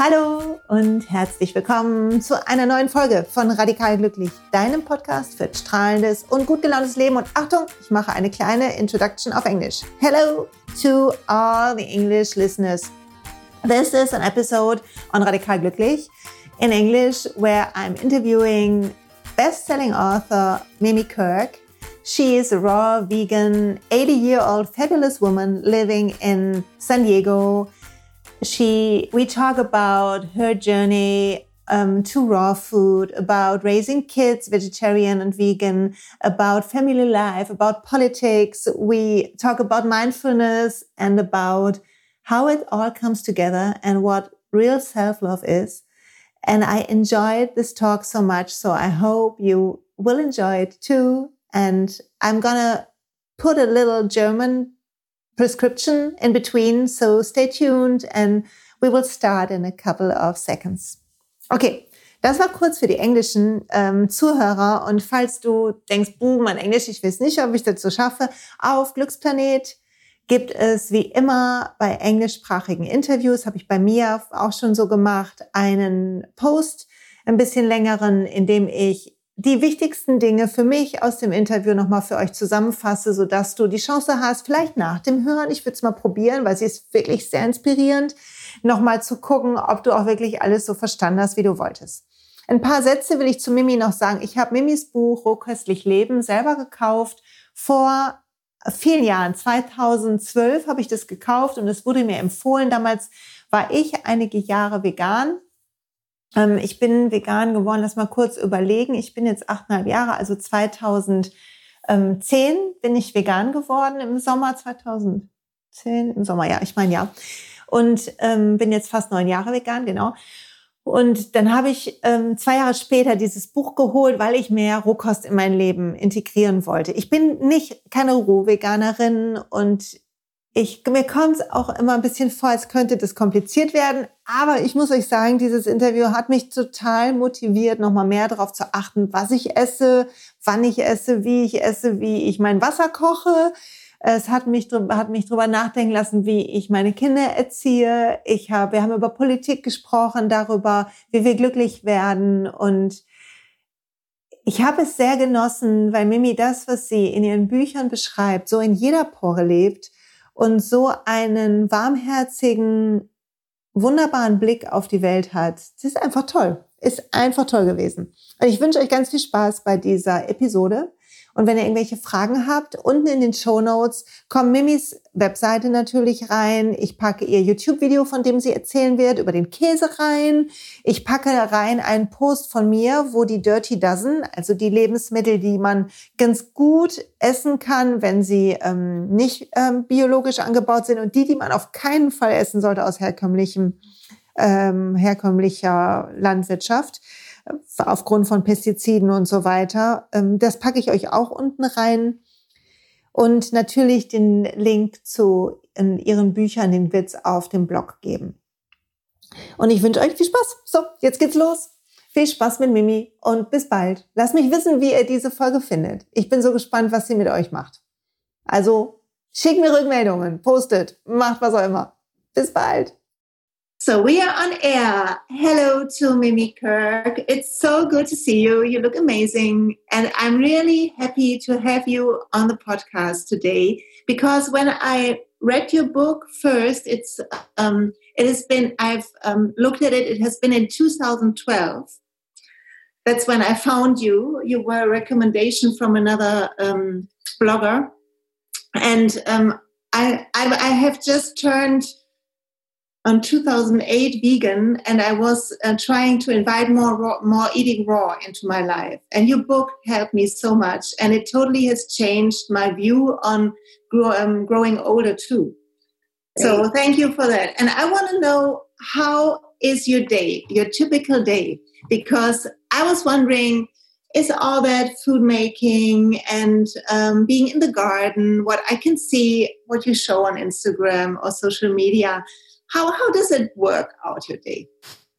Hallo und herzlich willkommen zu einer neuen Folge von Radikal Glücklich, deinem Podcast für strahlendes und gut gelauntes Leben. Und Achtung, ich mache eine kleine Introduction auf Englisch. Hello to all the English listeners. This is an episode on Radikal Glücklich in English where I'm interviewing best-selling author Mimi Kirk. She is a raw vegan, 80-year-old fabulous woman living in San Diego she we talk about her journey um, to raw food, about raising kids, vegetarian and vegan, about family life, about politics. We talk about mindfulness and about how it all comes together and what real self love is. And I enjoyed this talk so much. So I hope you will enjoy it too. And I'm going to put a little German prescription in between. So stay tuned and we will start in a couple of seconds. Okay. Das war kurz für die englischen ähm, Zuhörer. Und falls du denkst, buh, mein Englisch, ich weiß nicht, ob ich das so schaffe, auf Glücksplanet gibt es wie immer bei englischsprachigen Interviews, habe ich bei mir auch schon so gemacht, einen Post, ein bisschen längeren, in dem ich die wichtigsten Dinge für mich aus dem Interview nochmal für euch zusammenfasse, so dass du die Chance hast, vielleicht nach dem Hören, ich würde es mal probieren, weil sie ist wirklich sehr inspirierend, nochmal zu gucken, ob du auch wirklich alles so verstanden hast, wie du wolltest. Ein paar Sätze will ich zu Mimi noch sagen. Ich habe Mimis Buch Rohköstlich Leben selber gekauft. Vor vielen Jahren, 2012 habe ich das gekauft und es wurde mir empfohlen. Damals war ich einige Jahre vegan ähm, ich bin vegan geworden, lass mal kurz überlegen. Ich bin jetzt achteinhalb Jahre, also 2010 bin ich vegan geworden im Sommer 2010, im Sommer, ja, ich meine ja. Und ähm, bin jetzt fast neun Jahre vegan, genau. Und dann habe ich ähm, zwei Jahre später dieses Buch geholt, weil ich mehr Rohkost in mein Leben integrieren wollte. Ich bin nicht keine Rohveganerin und ich, mir kommt es auch immer ein bisschen vor, als könnte das kompliziert werden. Aber ich muss euch sagen, dieses Interview hat mich total motiviert, nochmal mehr darauf zu achten, was ich esse, wann ich esse, wie ich esse, wie ich mein Wasser koche. Es hat mich, hat mich drüber nachdenken lassen, wie ich meine Kinder erziehe. Ich habe, wir haben über Politik gesprochen, darüber, wie wir glücklich werden. Und ich habe es sehr genossen, weil Mimi das, was sie in ihren Büchern beschreibt, so in jeder Pore lebt und so einen warmherzigen, wunderbaren Blick auf die Welt hat. Das ist einfach toll. Ist einfach toll gewesen. Und ich wünsche euch ganz viel Spaß bei dieser Episode. Und wenn ihr irgendwelche Fragen habt, unten in den Show Notes kommt Mimis Webseite natürlich rein. Ich packe ihr YouTube-Video, von dem sie erzählen wird, über den Käse rein. Ich packe rein einen Post von mir, wo die Dirty Dozen, also die Lebensmittel, die man ganz gut essen kann, wenn sie ähm, nicht ähm, biologisch angebaut sind und die, die man auf keinen Fall essen sollte aus herkömmlichem, ähm, herkömmlicher Landwirtschaft aufgrund von Pestiziden und so weiter. Ähm, das packe ich euch auch unten rein. Und natürlich den Link zu ihren Büchern, den Witz auf dem Blog geben. Und ich wünsche euch viel Spaß. So, jetzt geht's los. Viel Spaß mit Mimi und bis bald. Lasst mich wissen, wie ihr diese Folge findet. Ich bin so gespannt, was sie mit euch macht. Also, schickt mir Rückmeldungen, postet, macht was auch immer. Bis bald. So we are on air. Hello to Mimi Kirk. It's so good to see you. You look amazing. And I'm really happy to have you on the podcast today because when I read your book first, it's um, it has been I've um, looked at it. It has been in 2012. That's when I found you. You were a recommendation from another um, blogger, and um, I, I I have just turned on 2008 vegan and i was uh, trying to invite more raw, more eating raw into my life. And your book helped me so much and it totally has changed my view on grow, um, growing older too. So thank you for that. And i want to know how is your day your typical day? Because i was wondering is all that food making and um, being in the garden what i can see what you show on instagram or social media how, how does it work out your day?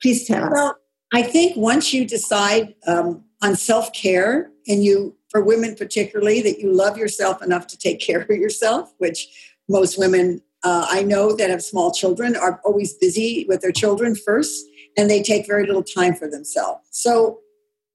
Please tell us. Well, I think once you decide um, on self care, and you, for women particularly, that you love yourself enough to take care of yourself, which most women uh, I know that have small children are always busy with their children first. and they take very little time for themselves. So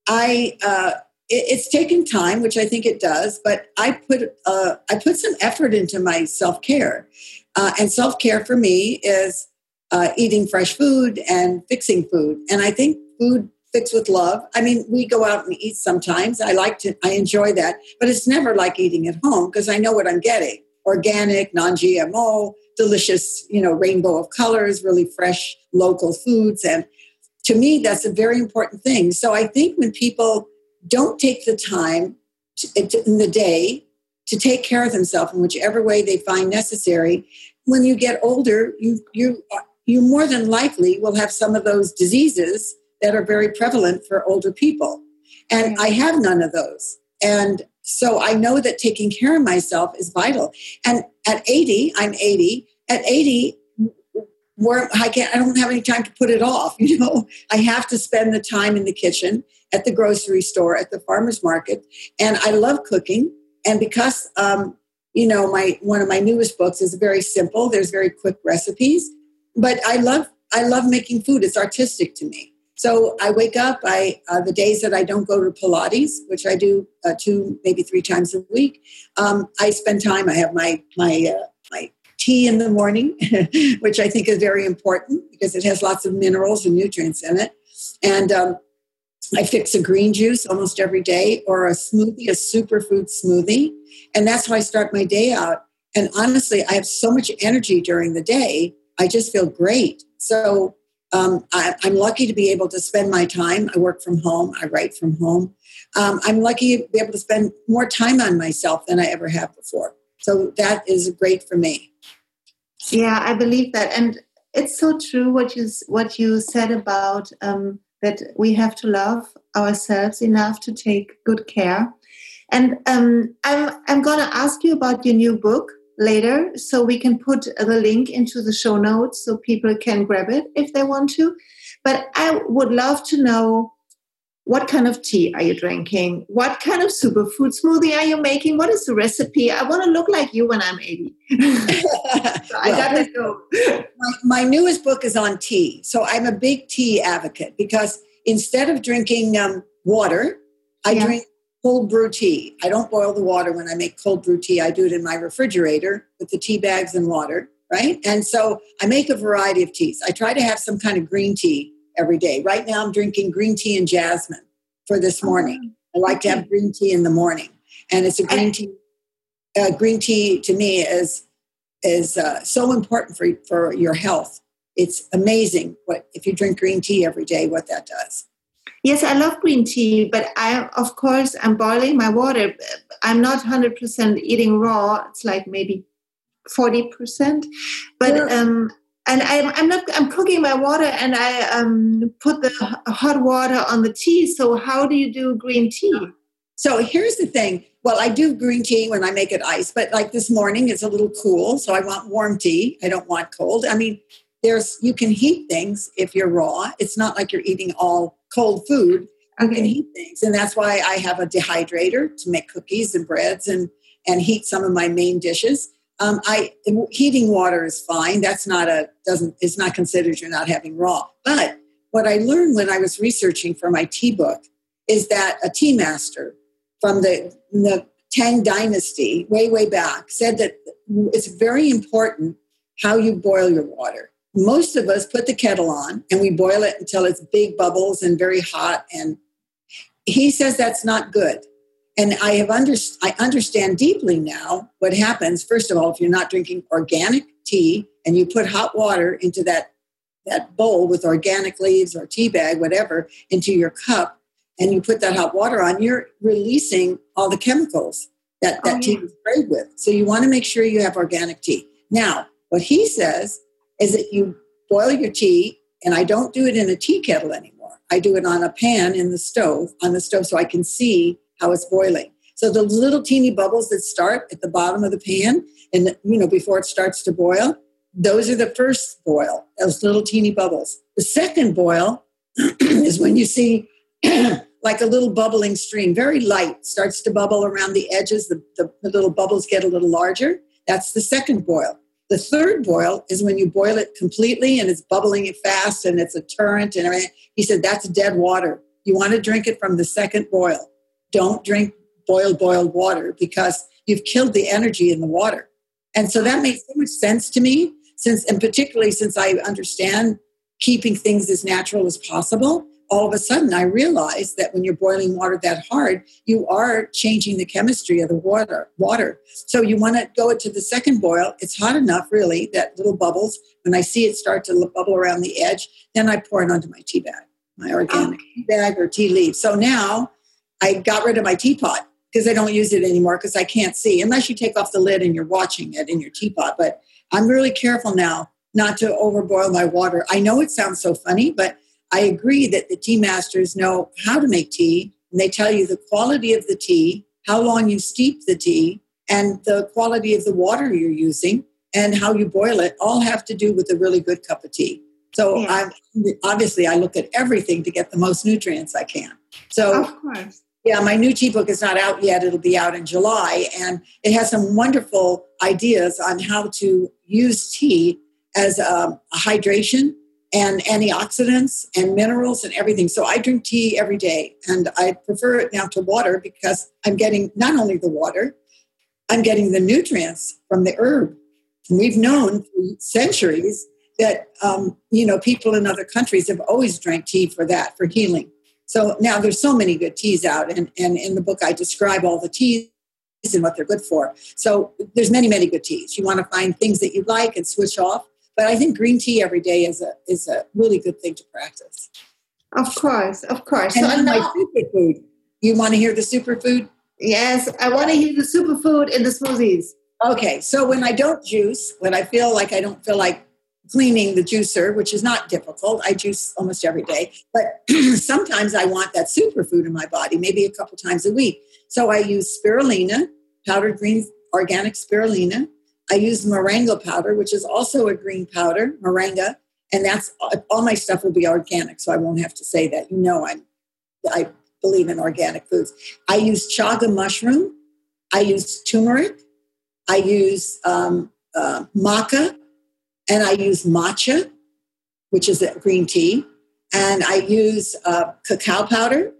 I, uh, it, it's taken time, which I think it does, but I put, uh, I put some effort into my self care. Uh, and self care for me is uh, eating fresh food and fixing food. And I think food fixed with love. I mean, we go out and eat sometimes. I like to, I enjoy that, but it's never like eating at home because I know what I'm getting organic, non GMO, delicious, you know, rainbow of colors, really fresh local foods. And to me, that's a very important thing. So I think when people don't take the time to, in the day to take care of themselves in whichever way they find necessary, when you get older, you, you, you more than likely will have some of those diseases that are very prevalent for older people. And I have none of those. And so I know that taking care of myself is vital. And at 80, I'm 80, at 80, where I can't, I don't have any time to put it off. You know, I have to spend the time in the kitchen, at the grocery store, at the farmer's market. And I love cooking. And because, um, you know, my, one of my newest books is very simple. There's very quick recipes, but I love, I love making food. It's artistic to me. So I wake up. I uh, the days that I don't go to Pilates, which I do uh, two maybe three times a week. Um, I spend time. I have my my uh, my tea in the morning, which I think is very important because it has lots of minerals and nutrients in it. And um, I fix a green juice almost every day or a smoothie, a superfood smoothie, and that's how I start my day out. And honestly, I have so much energy during the day. I just feel great. So um, I, am lucky to be able to spend my time. I work from home, I write from home. Um, I'm lucky to be able to spend more time on myself than I ever have before. So that is great for me. Yeah, I believe that, and it's so true what you what you said about um, that we have to love ourselves enough to take good care. And um, I'm I'm going to ask you about your new book later so we can put the link into the show notes so people can grab it if they want to but i would love to know what kind of tea are you drinking what kind of superfood smoothie are you making what is the recipe i want to look like you when i'm 80 so i gotta go my, my newest book is on tea so i'm a big tea advocate because instead of drinking um, water i yeah. drink cold brew tea. I don't boil the water when I make cold brew tea. I do it in my refrigerator with the tea bags and water, right? And so I make a variety of teas. I try to have some kind of green tea every day. Right now I'm drinking green tea and jasmine for this oh, morning. I like to have green tea in the morning. And it's a green tea uh, green tea to me is is uh, so important for for your health. It's amazing what if you drink green tea every day what that does. Yes, I love green tea, but I, of course, I'm boiling my water. I'm not 100% eating raw. It's like maybe 40%. But, yeah. um, and I'm, I'm not, I'm cooking my water and I um, put the hot water on the tea. So, how do you do green tea? So, here's the thing. Well, I do green tea when I make it ice, but like this morning, it's a little cool. So, I want warm tea. I don't want cold. I mean, there's, you can heat things if you're raw. It's not like you're eating all cold food, you can heat things. And that's why I have a dehydrator to make cookies and breads and, and heat some of my main dishes. Um, I heating water is fine. That's not a doesn't it's not considered you're not having raw. But what I learned when I was researching for my tea book is that a tea master from the, the Tang Dynasty way way back said that it's very important how you boil your water most of us put the kettle on and we boil it until it's big bubbles and very hot and he says that's not good and i have under, i understand deeply now what happens. First of all if you're not drinking organic tea and you put hot water into that that bowl with organic leaves or tea bag whatever into your cup and you put that hot water on you're releasing all the chemicals that that oh, tea was sprayed with. So you want to make sure you have organic tea. Now what he says is that you boil your tea, and I don't do it in a tea kettle anymore. I do it on a pan in the stove, on the stove, so I can see how it's boiling. So the little teeny bubbles that start at the bottom of the pan, and you know before it starts to boil, those are the first boil. Those little teeny bubbles. The second boil is when you see like a little bubbling stream, very light, starts to bubble around the edges. The, the, the little bubbles get a little larger. That's the second boil. The third boil is when you boil it completely and it's bubbling it fast and it's a torrent and everything. He said that's dead water. You want to drink it from the second boil. Don't drink boiled, boiled water because you've killed the energy in the water. And so that makes so much sense to me, since, and particularly since I understand keeping things as natural as possible all of a sudden I realized that when you're boiling water that hard, you are changing the chemistry of the water. Water. So you want to go to the second boil. It's hot enough, really, that little bubbles. When I see it start to bubble around the edge, then I pour it onto my tea bag, my organic oh. bag or tea leaf. So now I got rid of my teapot because I don't use it anymore because I can't see unless you take off the lid and you're watching it in your teapot. But I'm really careful now not to overboil my water. I know it sounds so funny, but I agree that the tea masters know how to make tea, and they tell you the quality of the tea, how long you steep the tea, and the quality of the water you're using, and how you boil it all have to do with a really good cup of tea. So yeah. I'm obviously I look at everything to get the most nutrients I can. So of course. Yeah, my new tea book is not out yet. It'll be out in July. And it has some wonderful ideas on how to use tea as a, a hydration and antioxidants and minerals and everything. So I drink tea every day and I prefer it now to water because I'm getting not only the water, I'm getting the nutrients from the herb. And we've known for centuries that um, you know people in other countries have always drank tea for that for healing. So now there's so many good teas out, and, and in the book I describe all the teas and what they're good for. So there's many many good teas. You want to find things that you like and switch off but I think green tea every day is a is a really good thing to practice. Of course, of course. And so my superfood. You want to hear the superfood? Yes, I want to hear the superfood in the smoothies. Okay, so when I don't juice, when I feel like I don't feel like cleaning the juicer, which is not difficult, I juice almost every day. But sometimes I want that superfood in my body, maybe a couple times a week. So I use spirulina, powdered green organic spirulina. I use moringa powder, which is also a green powder, moringa, and that's all my stuff will be organic, so I won't have to say that. You know, I'm I believe in organic foods. I use chaga mushroom. I use turmeric. I use um, uh, maca, and I use matcha, which is a green tea, and I use uh, cacao powder,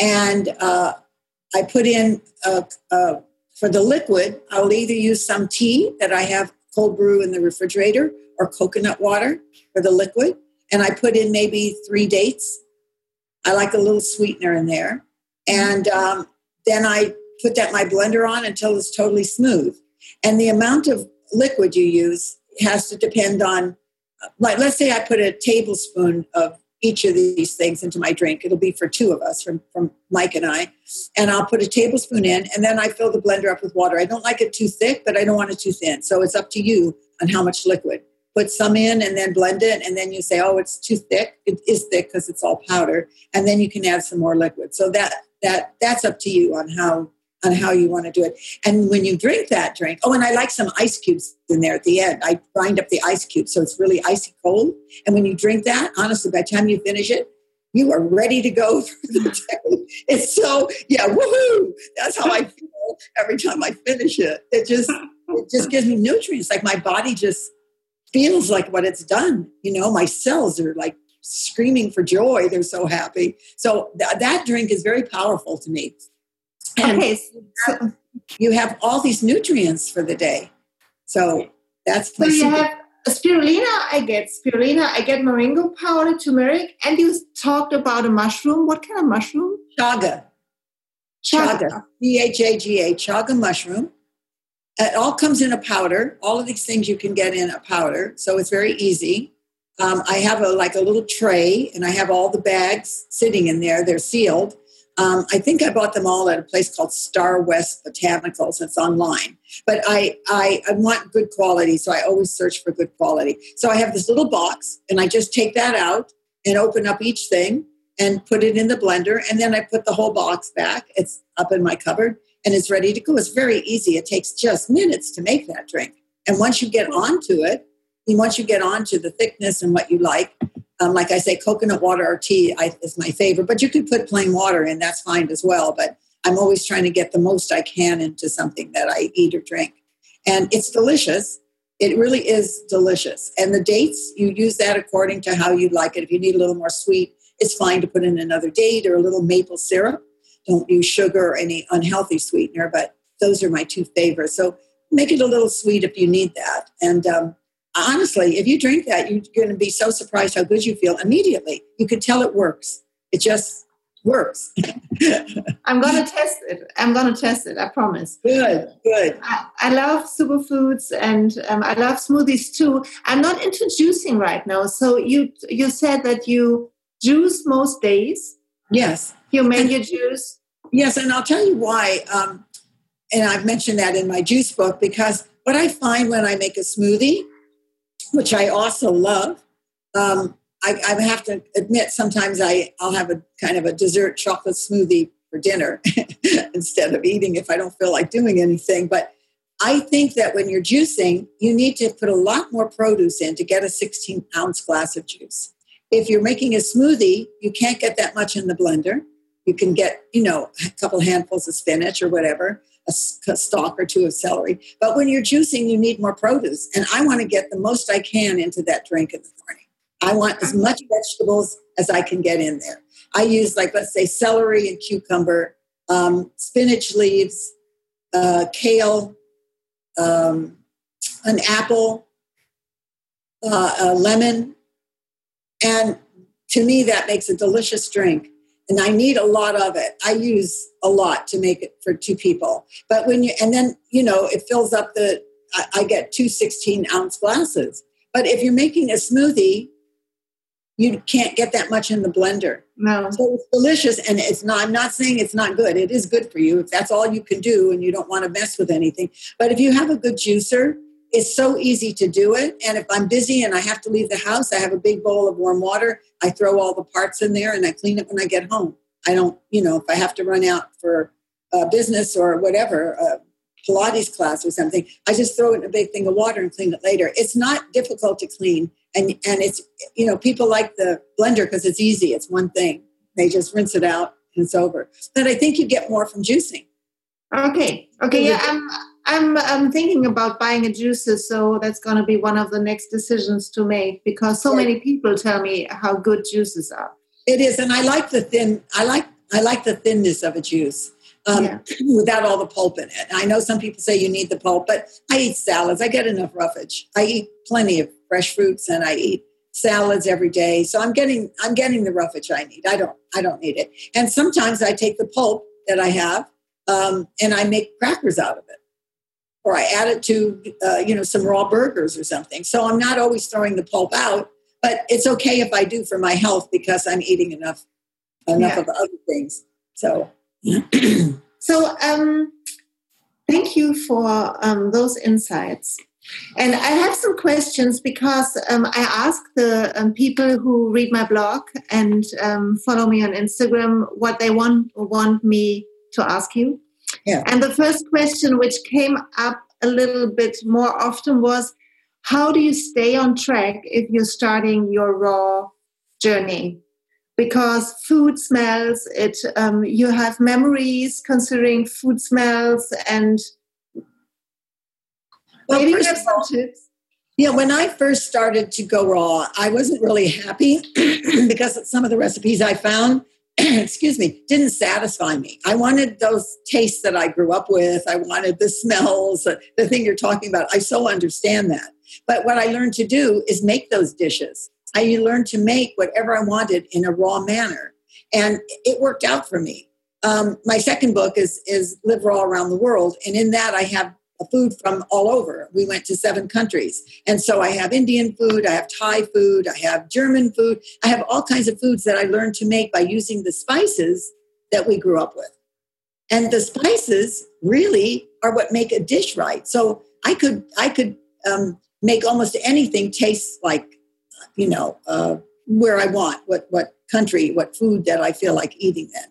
and uh, I put in a, a for the liquid, I'll either use some tea that I have cold brew in the refrigerator or coconut water for the liquid. And I put in maybe three dates. I like a little sweetener in there. And um, then I put that my blender on until it's totally smooth. And the amount of liquid you use has to depend on, like, let's say I put a tablespoon of each of these things into my drink. It'll be for two of us, from, from Mike and I. And I'll put a tablespoon in, and then I fill the blender up with water. I don't like it too thick, but I don't want it too thin. So it's up to you on how much liquid. Put some in and then blend it, and then you say, oh, it's too thick. It is thick because it's all powder. And then you can add some more liquid. So that that that's up to you on how on how you want to do it. And when you drink that drink, oh, and I like some ice cubes in there at the end. I grind up the ice cubes so it's really icy cold. And when you drink that, honestly, by the time you finish it, you are ready to go through the day. It's so, yeah, woohoo! That's how I feel every time I finish it. It just, it just gives me nutrients. Like my body just feels like what it's done. You know, my cells are like screaming for joy. They're so happy. So th- that drink is very powerful to me. And okay. So, you have all these nutrients for the day. So that's so you have spirulina. I get spirulina. I get moringa powder, turmeric, and you talked about a mushroom. What kind of mushroom? Chaga. Chaga. C H A G A. Chaga mushroom. It all comes in a powder. All of these things you can get in a powder, so it's very easy. Um, I have a like a little tray, and I have all the bags sitting in there. They're sealed, um, I think I bought them all at a place called Starwest Botanicals. It's online, but I, I, I want good quality, so I always search for good quality. So I have this little box, and I just take that out and open up each thing and put it in the blender, and then I put the whole box back. It's up in my cupboard, and it's ready to go. It's very easy. It takes just minutes to make that drink, and once you get onto it, and once you get onto the thickness and what you like, um, like I say, coconut water or tea I, is my favorite, but you could put plain water in, that's fine as well. But I'm always trying to get the most I can into something that I eat or drink. And it's delicious. It really is delicious. And the dates, you use that according to how you like it. If you need a little more sweet, it's fine to put in another date or a little maple syrup. Don't use sugar or any unhealthy sweetener, but those are my two favorites. So make it a little sweet if you need that. And um, honestly, if you drink that, you're going to be so surprised how good you feel immediately. You can tell it works. It just works. I'm going to test it. I'm going to test it. I promise. Good, good. I, I love superfoods and um, I love smoothies too. I'm not into juicing right now. So you you said that you juice most days. Yes. You make your juice. Yes, and I'll tell you why. Um, and I've mentioned that in my juice book because what I find when I make a smoothie, which I also love, um, I, I, have to admit sometimes I, I'll have a kind of a dessert chocolate smoothie for dinner instead of eating if I don't feel like doing anything. But I think that when you're juicing, you need to put a lot more produce in to get a 16 ounce glass of juice. If you're making a smoothie, you can't get that much in the blender. You can get, you know, a couple handfuls of spinach or whatever, a, stalk or two of celery. But when you're juicing, you need more produce. And I want to get the most I can into that drink in the morning. I want as much vegetables as I can get in there. I use, like, let's say, celery and cucumber, um, spinach leaves, uh, kale, um, an apple, uh, a lemon. And to me, that makes a delicious drink. And I need a lot of it. I use a lot to make it for two people. But when you, and then, you know, it fills up the, I, I get two 16 ounce glasses. But if you're making a smoothie, you can't get that much in the blender. No. So it's delicious and it's not I'm not saying it's not good. It is good for you if that's all you can do and you don't want to mess with anything. But if you have a good juicer, it's so easy to do it. And if I'm busy and I have to leave the house, I have a big bowl of warm water. I throw all the parts in there and I clean it when I get home. I don't, you know, if I have to run out for a business or whatever, a Pilates class or something, I just throw it in a big thing of water and clean it later. It's not difficult to clean and and it's you know people like the blender because it's easy it's one thing they just rinse it out and it's over but i think you get more from juicing okay okay yeah i'm i'm i'm thinking about buying a juicer so that's going to be one of the next decisions to make because so many people tell me how good juices are it is and i like the thin i like i like the thinness of a juice um, yeah. without all the pulp in it. I know some people say you need the pulp, but I eat salads. I get enough roughage. I eat plenty of fresh fruits and I eat salads every day. So I'm getting I'm getting the roughage I need. I don't I don't need it. And sometimes I take the pulp that I have um, and I make crackers out of it, or I add it to uh, you know some raw burgers or something. So I'm not always throwing the pulp out, but it's okay if I do for my health because I'm eating enough enough yeah. of other things. So so um, thank you for um, those insights. And I have some questions because um, I ask the um, people who read my blog and um, follow me on Instagram what they want want me to ask you. Yeah. And the first question, which came up a little bit more often, was how do you stay on track if you're starting your raw journey? Because food smells, it um, you have memories considering food smells and well, Maybe first all, Yeah, when I first started to go raw, I wasn't really happy because some of the recipes I found, excuse me, didn't satisfy me. I wanted those tastes that I grew up with. I wanted the smells, the thing you're talking about. I so understand that. But what I learned to do is make those dishes. I learned to make whatever I wanted in a raw manner. And it worked out for me. Um, my second book is, is Live Raw Around the World. And in that, I have food from all over. We went to seven countries. And so I have Indian food, I have Thai food, I have German food, I have all kinds of foods that I learned to make by using the spices that we grew up with. And the spices really are what make a dish right. So I could I could um, make almost anything taste like, you know, uh, where I want, what what country, what food that I feel like eating then.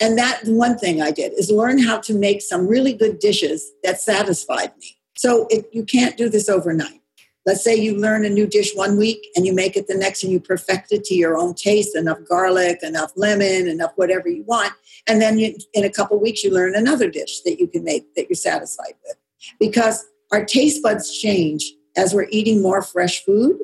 And that one thing I did is learn how to make some really good dishes that satisfied me. So if you can't do this overnight. Let's say you learn a new dish one week and you make it the next and you perfect it to your own taste, enough garlic, enough lemon, enough whatever you want. And then you, in a couple weeks, you learn another dish that you can make that you're satisfied with. Because our taste buds change as we're eating more fresh food,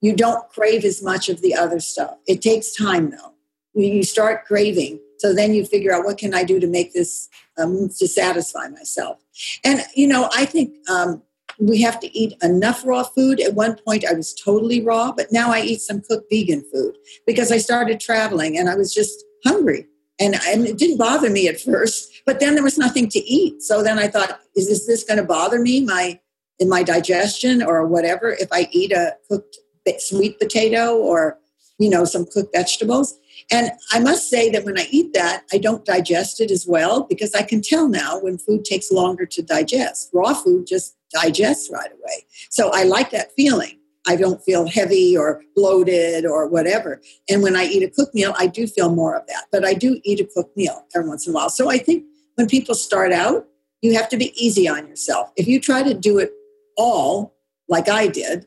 you don't crave as much of the other stuff. It takes time though. When you start craving. So then you figure out what can I do to make this um, to satisfy myself. And you know, I think um, we have to eat enough raw food. At one point, I was totally raw, but now I eat some cooked vegan food because I started traveling and I was just hungry. And, and it didn't bother me at first, but then there was nothing to eat. So then I thought, is this, this going to bother me my in my digestion or whatever if I eat a cooked sweet potato or you know some cooked vegetables? And I must say that when I eat that, I don't digest it as well because I can tell now when food takes longer to digest. Raw food just digests right away. So I like that feeling. I don't feel heavy or bloated or whatever. And when I eat a cooked meal, I do feel more of that. But I do eat a cooked meal every once in a while. So I think when people start out, you have to be easy on yourself. If you try to do it all like I did,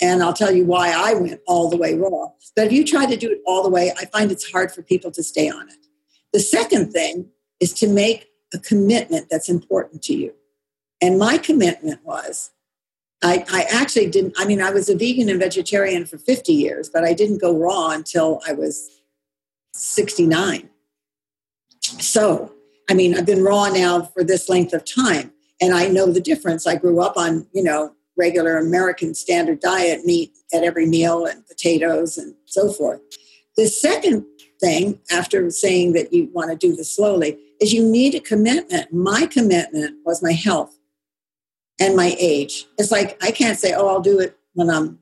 and I'll tell you why I went all the way raw. But if you try to do it all the way, I find it's hard for people to stay on it. The second thing is to make a commitment that's important to you. And my commitment was I, I, actually didn't, I mean, I was a vegan and vegetarian for 50 years, but I didn't go raw until I was 69. So, I mean, I've been raw now for this length of time, and I know the difference. I grew up on, you know, regular American standard diet, meat at every meal and potatoes and so forth. The second thing, after saying that you want to do this slowly, is you need a commitment. My commitment was my health and my age. It's like I can't say, oh, I'll do it when I'm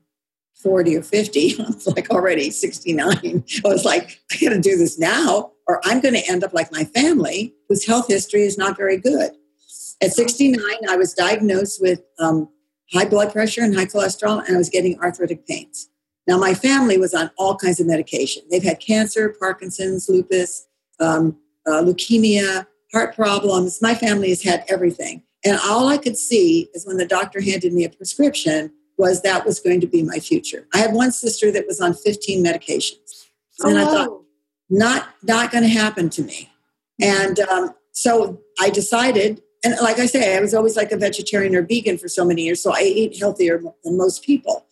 40 or 50. I'm like already 69. I was like, I got to do this now, or I'm going to end up like my family, whose health history is not very good. At 69, I was diagnosed with um, high blood pressure and high cholesterol, and I was getting arthritic pains. Now, my family was on all kinds of medication. They've had cancer, Parkinson's, lupus, um, uh, leukemia, heart problems. My family has had everything. And all I could see is when the doctor handed me a prescription was that was going to be my future. I had one sister that was on 15 medications. And oh, I thought, not, not going to happen to me. And um, so I decided, and like I say, I was always like a vegetarian or vegan for so many years, so I ate healthier than most people.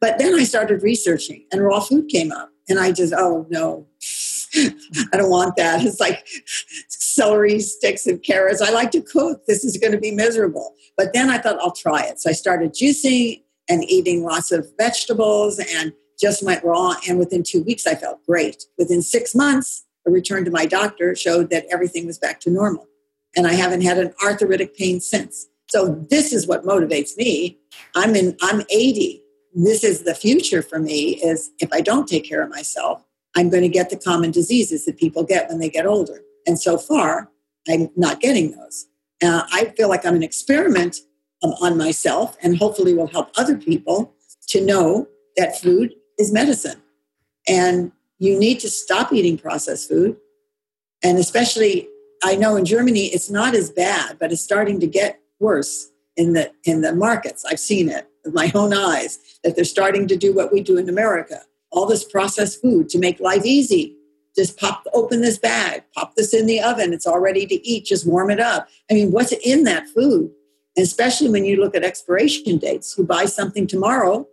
But then I started researching, and raw food came up. And I just, oh no, I don't want that. It's like celery sticks and carrots. I like to cook. This is going to be miserable. But then I thought I'll try it. So I started juicing and eating lots of vegetables and just went raw. And within two weeks, I felt great. Within six months, a return to my doctor showed that everything was back to normal. And I haven't had an arthritic pain since. So this is what motivates me. I'm in I'm 80. This is the future for me is if I don't take care of myself, I'm going to get the common diseases that people get when they get older. And so far, I'm not getting those. Uh, I feel like I'm an experiment on myself and hopefully will help other people to know that food is medicine. And you need to stop eating processed food. And especially, I know in Germany it's not as bad, but it's starting to get worse in the in the markets. I've seen it with my own eyes that they're starting to do what we do in America all this processed food to make life easy. Just pop open this bag, pop this in the oven. It's all ready to eat. Just warm it up. I mean, what's in that food? And especially when you look at expiration dates, you buy something tomorrow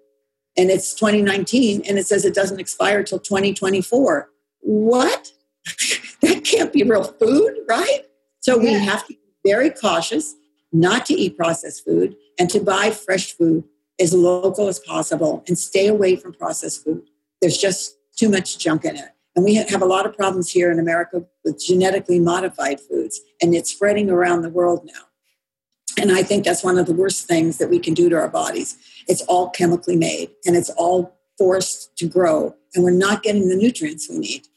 and it's 2019 and it says it doesn't expire till 2024. What? that can't be real food, right? So yeah. we have to be very cautious not to eat processed food and to buy fresh food as local as possible and stay away from processed food. There's just too much junk in it. And we have a lot of problems here in America with genetically modified foods, and it's spreading around the world now. And I think that's one of the worst things that we can do to our bodies. It's all chemically made and it's all forced to grow, and we're not getting the nutrients we need.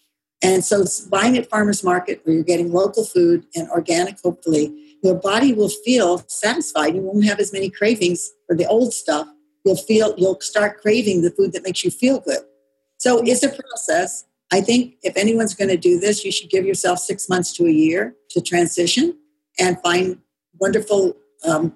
And so, buying at farmers market where you're getting local food and organic, hopefully, your body will feel satisfied. You won't have as many cravings for the old stuff. You'll feel you'll start craving the food that makes you feel good. So it's a process. I think if anyone's going to do this, you should give yourself six months to a year to transition and find wonderful um,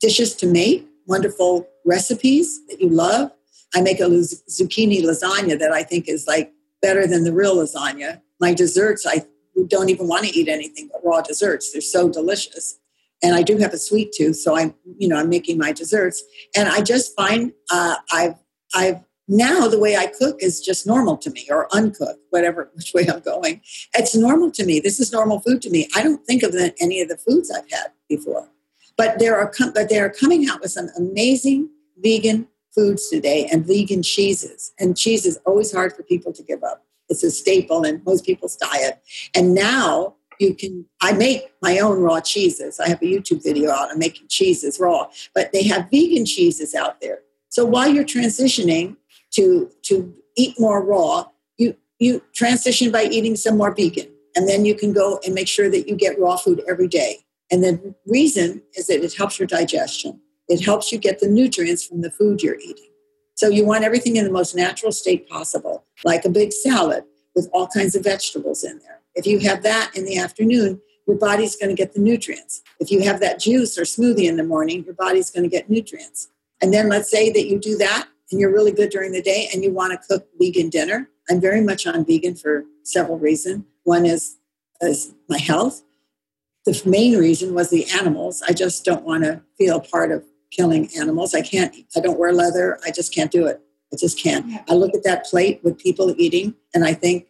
dishes to make, wonderful recipes that you love. I make a zucchini lasagna that I think is like better than the real lasagna. My desserts, I don't even want to eat anything but raw desserts. They're so delicious. and I do have a sweet tooth, so I'm you know I'm making my desserts, and I just find uh, I've I've now the way I cook is just normal to me, or uncooked, whatever which way I'm going. It's normal to me. This is normal food to me. I don't think of any of the foods I've had before, but there are com- but they are coming out with some amazing vegan foods today and vegan cheeses. And cheese is always hard for people to give up. It's a staple in most people's diet. And now you can i make my own raw cheeses i have a youtube video out on making cheeses raw but they have vegan cheeses out there so while you're transitioning to to eat more raw you you transition by eating some more vegan and then you can go and make sure that you get raw food every day and the reason is that it helps your digestion it helps you get the nutrients from the food you're eating so you want everything in the most natural state possible like a big salad with all kinds of vegetables in there if you have that in the afternoon, your body's going to get the nutrients. If you have that juice or smoothie in the morning, your body's going to get nutrients. And then let's say that you do that and you're really good during the day and you want to cook vegan dinner. I'm very much on vegan for several reasons. One is, is my health. The main reason was the animals. I just don't want to feel part of killing animals. I can't, I don't wear leather. I just can't do it. I just can't. I look at that plate with people eating and I think,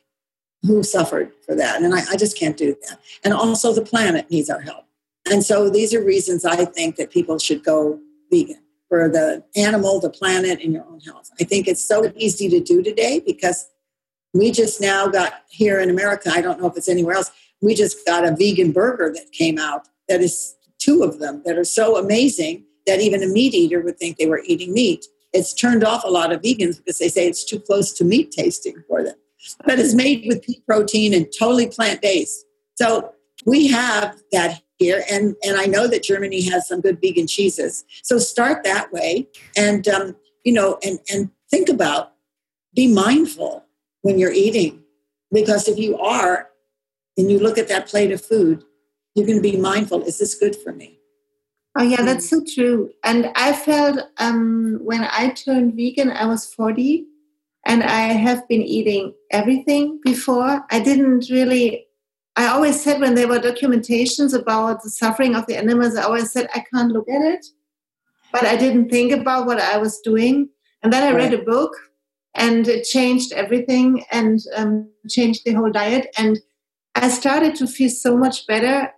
who suffered for that. And I, I, just can't do that. And also, the planet needs our help. And so, these are reasons I think that people should go vegan for the animal, the planet, and your own health. I think it's so easy to do today because we just now got here in America, I don't know if it's anywhere else, we just got a vegan burger that came out that is two of them that are so amazing that even a meat eater would think they were eating meat. It's turned off a lot of vegans because they say it's too close to meat tasting for them but it's made with pea protein and totally plant based. So we have that here, and and I know that Germany has some good vegan cheeses. So start that way, and um, you know, and and think about, be mindful when you're eating, because if you are, and you look at that plate of food, you're going to be mindful: is this good for me? Oh yeah, that's so true. And I felt um, when I turned vegan, I was 40, and I have been eating everything before. I didn't really, I always said when there were documentations about the suffering of the animals, I always said, I can't look at it. But I didn't think about what I was doing. And then I read a book and it changed everything and um, changed the whole diet. And I started to feel so much better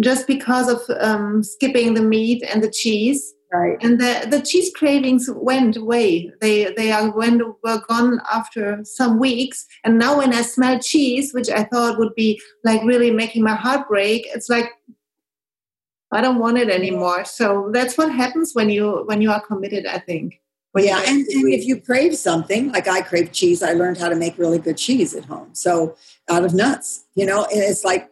just because of um, skipping the meat and the cheese Right. And the, the cheese cravings went away. They they are went were gone after some weeks. And now when I smell cheese, which I thought would be like really making my heart break, it's like I don't want it anymore. So that's what happens when you when you are committed, I think. yeah, and, and if you crave something, like I crave cheese, I learned how to make really good cheese at home. So out of nuts, you know, and it's like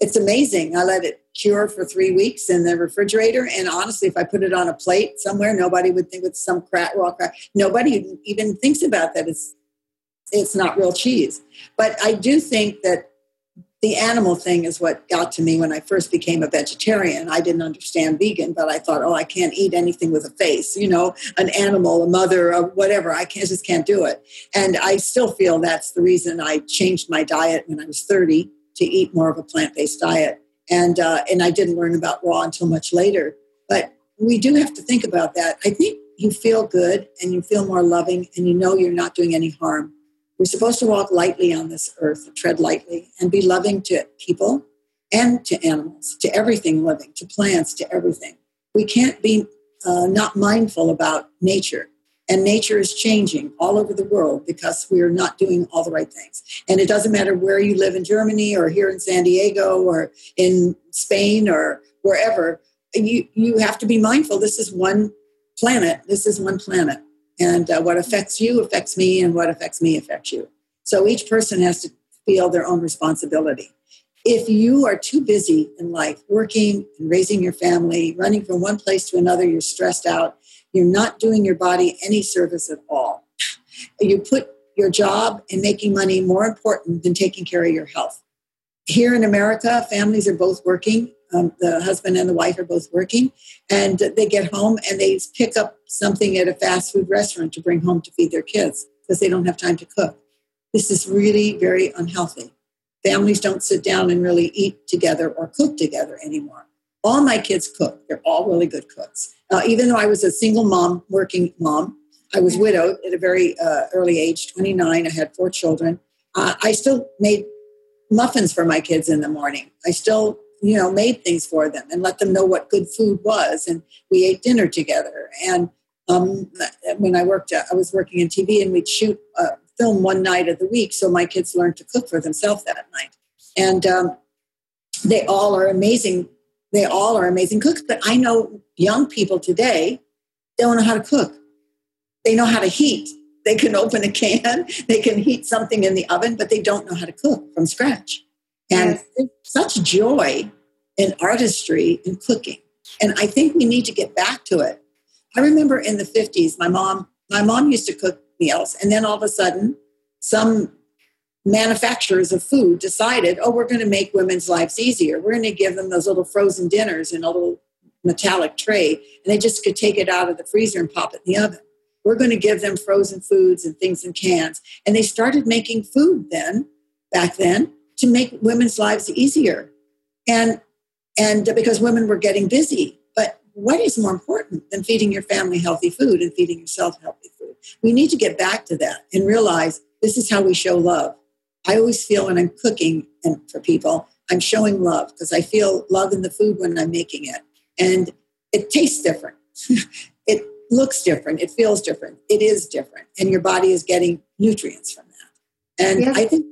it's amazing. I let it cure for three weeks in the refrigerator. And honestly, if I put it on a plate somewhere, nobody would think it's some crap, raw crap. Nobody even thinks about that. It's it's not real cheese. But I do think that the animal thing is what got to me when I first became a vegetarian. I didn't understand vegan, but I thought, oh, I can't eat anything with a face, you know, an animal, a mother, or whatever. I can't, just can't do it. And I still feel that's the reason I changed my diet when I was 30 to eat more of a plant-based diet and uh, and I didn't learn about raw until much later. But we do have to think about that. I think you feel good and you feel more loving, and you know you're not doing any harm. We're supposed to walk lightly on this earth, tread lightly, and be loving to people and to animals, to everything living, to plants, to everything. We can't be uh, not mindful about nature and nature is changing all over the world because we're not doing all the right things. And it doesn't matter where you live in Germany or here in San Diego or in Spain or wherever, you, you have to be mindful. This is one planet. This is one planet. And uh, what affects you affects me, and what affects me affects you. So each person has to feel their own responsibility. If you are too busy in life, working and raising your family, running from one place to another, you're stressed out, you're not doing your body any service at all. You put your job and making money more important than taking care of your health. Here in America, families are both working. Um, the husband and the wife are both working, and they get home and they pick up something at a fast food restaurant to bring home to feed their kids because they don't have time to cook. This is really very unhealthy. Families don't sit down and really eat together or cook together anymore. All my kids cook. They're all really good cooks. Uh, even though I was a single mom, working mom, I was widowed at a very uh, early age, 29. I had four children. Uh, I still made muffins for my kids in the morning. I still, you know, made things for them and let them know what good food was. And we ate dinner together. And um, when I worked, I was working in TV and we'd shoot a film one night of the week. So my kids learned to cook for themselves that night. And um, they all are amazing. They all are amazing cooks. But I know young people today don't know how to cook they know how to heat. They can open a can, they can heat something in the oven, but they don't know how to cook from scratch. And such joy in artistry in cooking. And I think we need to get back to it. I remember in the 50s, my mom, my mom used to cook meals, and then all of a sudden, some manufacturers of food decided, oh, we're going to make women's lives easier. We're going to give them those little frozen dinners in a little metallic tray, and they just could take it out of the freezer and pop it in the oven we're going to give them frozen foods and things in cans. And they started making food then, back then, to make women's lives easier. And and because women were getting busy. But what is more important than feeding your family healthy food and feeding yourself healthy food? We need to get back to that and realize this is how we show love. I always feel when I'm cooking and for people, I'm showing love because I feel love in the food when I'm making it. And it tastes different. it looks different, it feels different, it is different, and your body is getting nutrients from that. And. I think.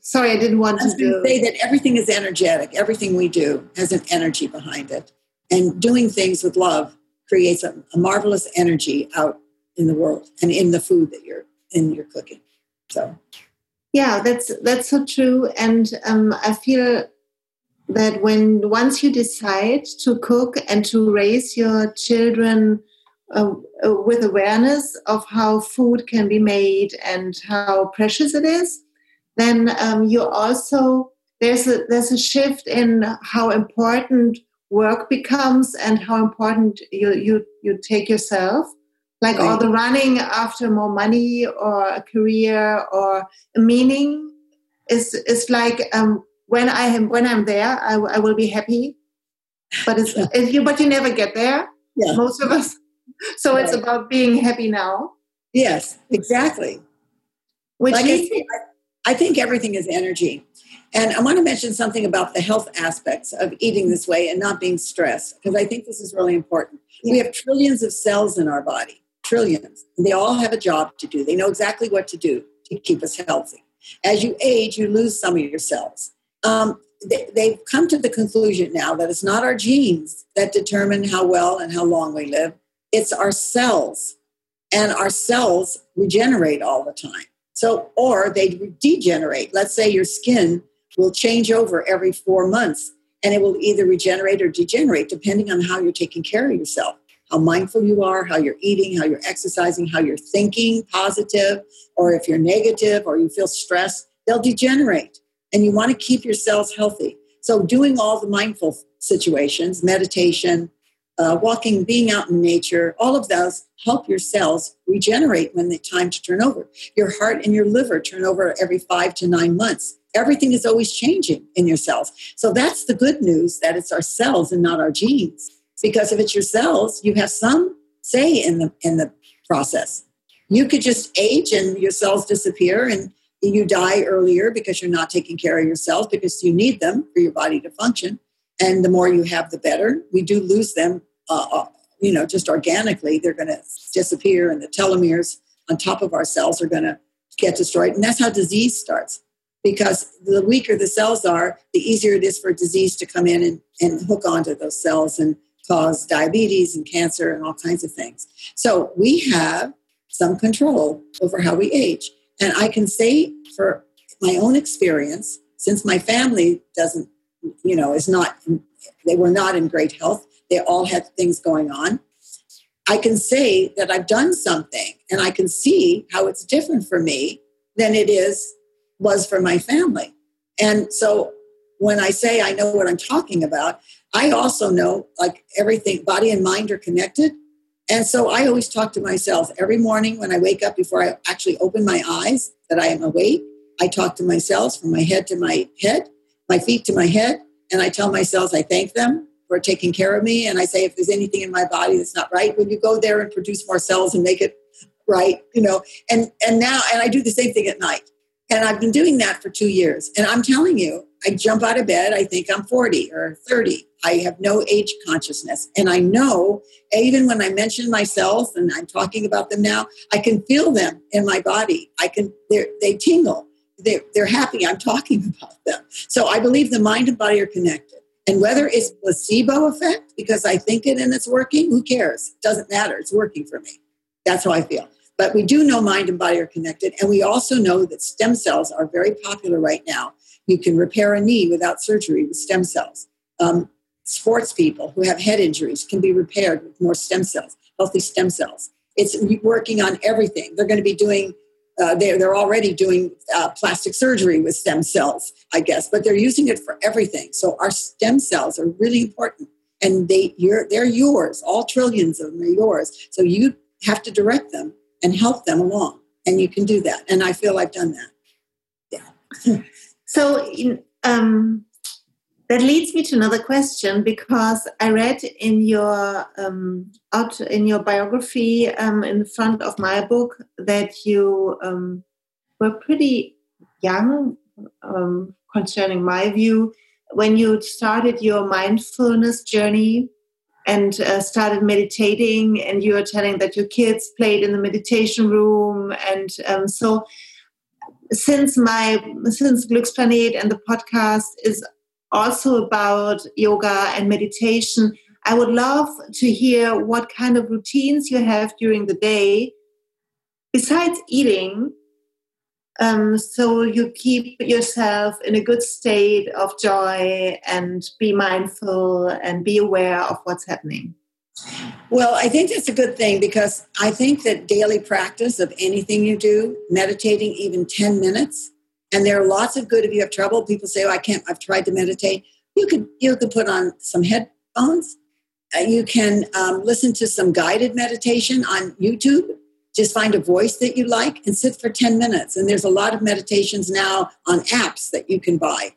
Sorry, I didn't want I to do. say that everything is energetic. Everything we do has an energy behind it, and doing things with love creates a, a marvelous energy out in the world and in the food that you're in your cooking. So, yeah, that's that's so true, and um, I feel that when once you decide to cook and to raise your children uh, uh, with awareness of how food can be made and how precious it is, then um, you also there's a there's a shift in how important work becomes and how important you you you take yourself. Like all the running after more money or a career or a meaning is is like um, when I am when I'm there, I, I will be happy. But it's if you but you never get there. Yeah. Most of us. So right. it's about being happy now. Yes, exactly. Which like I, think, I think everything is energy. And I want to mention something about the health aspects of eating this way and not being stressed, because I think this is really important. We have trillions of cells in our body, trillions. And they all have a job to do. They know exactly what to do to keep us healthy. As you age, you lose some of your cells um, they, they've come to the conclusion now that it's not our genes that determine how well and how long we live, it's our cells. And our cells regenerate all the time. So, or they degenerate. Let's say your skin will change over every four months and it will either regenerate or degenerate depending on how you're taking care of yourself, how mindful you are, how you're eating, how you're exercising, how you're thinking positive, or if you're negative or you feel stressed, they'll degenerate and you want to keep your cells healthy. So, doing all the mindful situations, meditation, uh, walking, being out in nature, all of those help your cells regenerate when the time to turn over. Your heart and your liver turn over every five to nine months. Everything is always changing in your cells. So that's the good news that it's our cells and not our genes. Because if it's your cells, you have some say in the in the process. You could just age and your cells disappear and you die earlier because you're not taking care of yourself because you need them for your body to function. And the more you have, the better. We do lose them, uh, uh you know, just organically. They're going to disappear, and the telomeres on top of our cells are going to get destroyed. And that's how disease starts. Because the weaker the cells are, the easier it is for disease to come in and, and hook onto those cells and cause diabetes and cancer and all kinds of things. So we have some control over how we age. And I can say for my own experience, since my family doesn't, you know, is not, they were not in great health, they all had things going on. I can say that I've done something and I can see how it's different for me than it is was for my family. And so when I say I know what I'm talking about, I also know like everything, body and mind are connected. And so I always talk to myself every morning when I wake up before I actually open my eyes that I am awake. I talk to myself from my head to my head, my feet to my head, and I tell my cells I thank them for taking care of me. And I say, if there's anything in my body that's not right, when you go there and produce more cells and make it right, you know, and, and now, and I do the same thing at night. And I've been doing that for two years. And I'm telling you, I jump out of bed, I think I'm 40 or 30. I have no age consciousness. And I know, even when I mention myself and I'm talking about them now, I can feel them in my body. I can, they tingle. They're, they're happy I'm talking about them. So I believe the mind and body are connected. And whether it's placebo effect, because I think it and it's working, who cares? It doesn't matter. It's working for me. That's how I feel. But we do know mind and body are connected. And we also know that stem cells are very popular right now. You can repair a knee without surgery with stem cells. Um, sports people who have head injuries can be repaired with more stem cells, healthy stem cells. It's working on everything. They're going to be doing, uh, they're, they're already doing uh, plastic surgery with stem cells, I guess, but they're using it for everything. So our stem cells are really important. And they, you're, they're yours. All trillions of them are yours. So you have to direct them and help them along. And you can do that. And I feel I've done that. Yeah. so, um, that leads me to another question because I read in your um, out in your biography um, in front of my book that you um, were pretty young, um, concerning my view, when you started your mindfulness journey and uh, started meditating and you were telling that your kids played in the meditation room and um, so since my since Glücksplanet and the podcast is also about yoga and meditation i would love to hear what kind of routines you have during the day besides eating um, so you keep yourself in a good state of joy and be mindful and be aware of what's happening. Well, I think that's a good thing because I think that daily practice of anything you do, meditating even 10 minutes, and there are lots of good if you have trouble. People say, Oh, I can't, I've tried to meditate. You could you could put on some headphones. Uh, you can um, listen to some guided meditation on YouTube just find a voice that you like and sit for 10 minutes. And there's a lot of meditations now on apps that you can buy.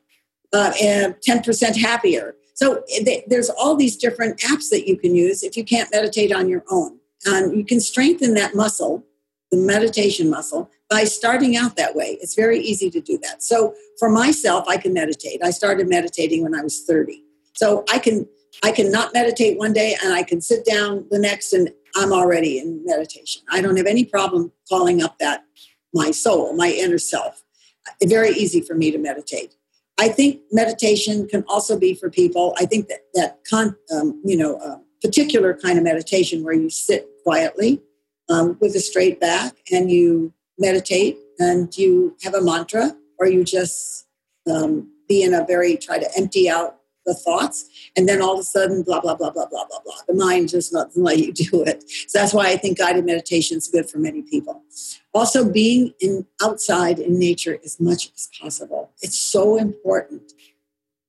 Uh, and 10% happier. So eh, th- there's all these different apps that you can use if you can't meditate on your own. And you can strengthen that muscle, the meditation muscle, by starting out that way. It's very easy to do that. So for myself, I can meditate. I started meditating when I was 30. So I can I can not meditate one day and I can sit down the next and I'm already in meditation. I don't have any problem calling up that my soul, my inner self. Very easy for me to meditate. I think meditation can also be for people. I think that that con, um, you know uh, particular kind of meditation where you sit quietly um, with a straight back and you meditate and you have a mantra or you just um, be in a very try to empty out the thoughts, and then all of a sudden, blah, blah, blah, blah, blah, blah, blah. The mind just doesn't let you do it. So that's why I think guided meditation is good for many people. Also, being in outside in nature as much as possible. It's so important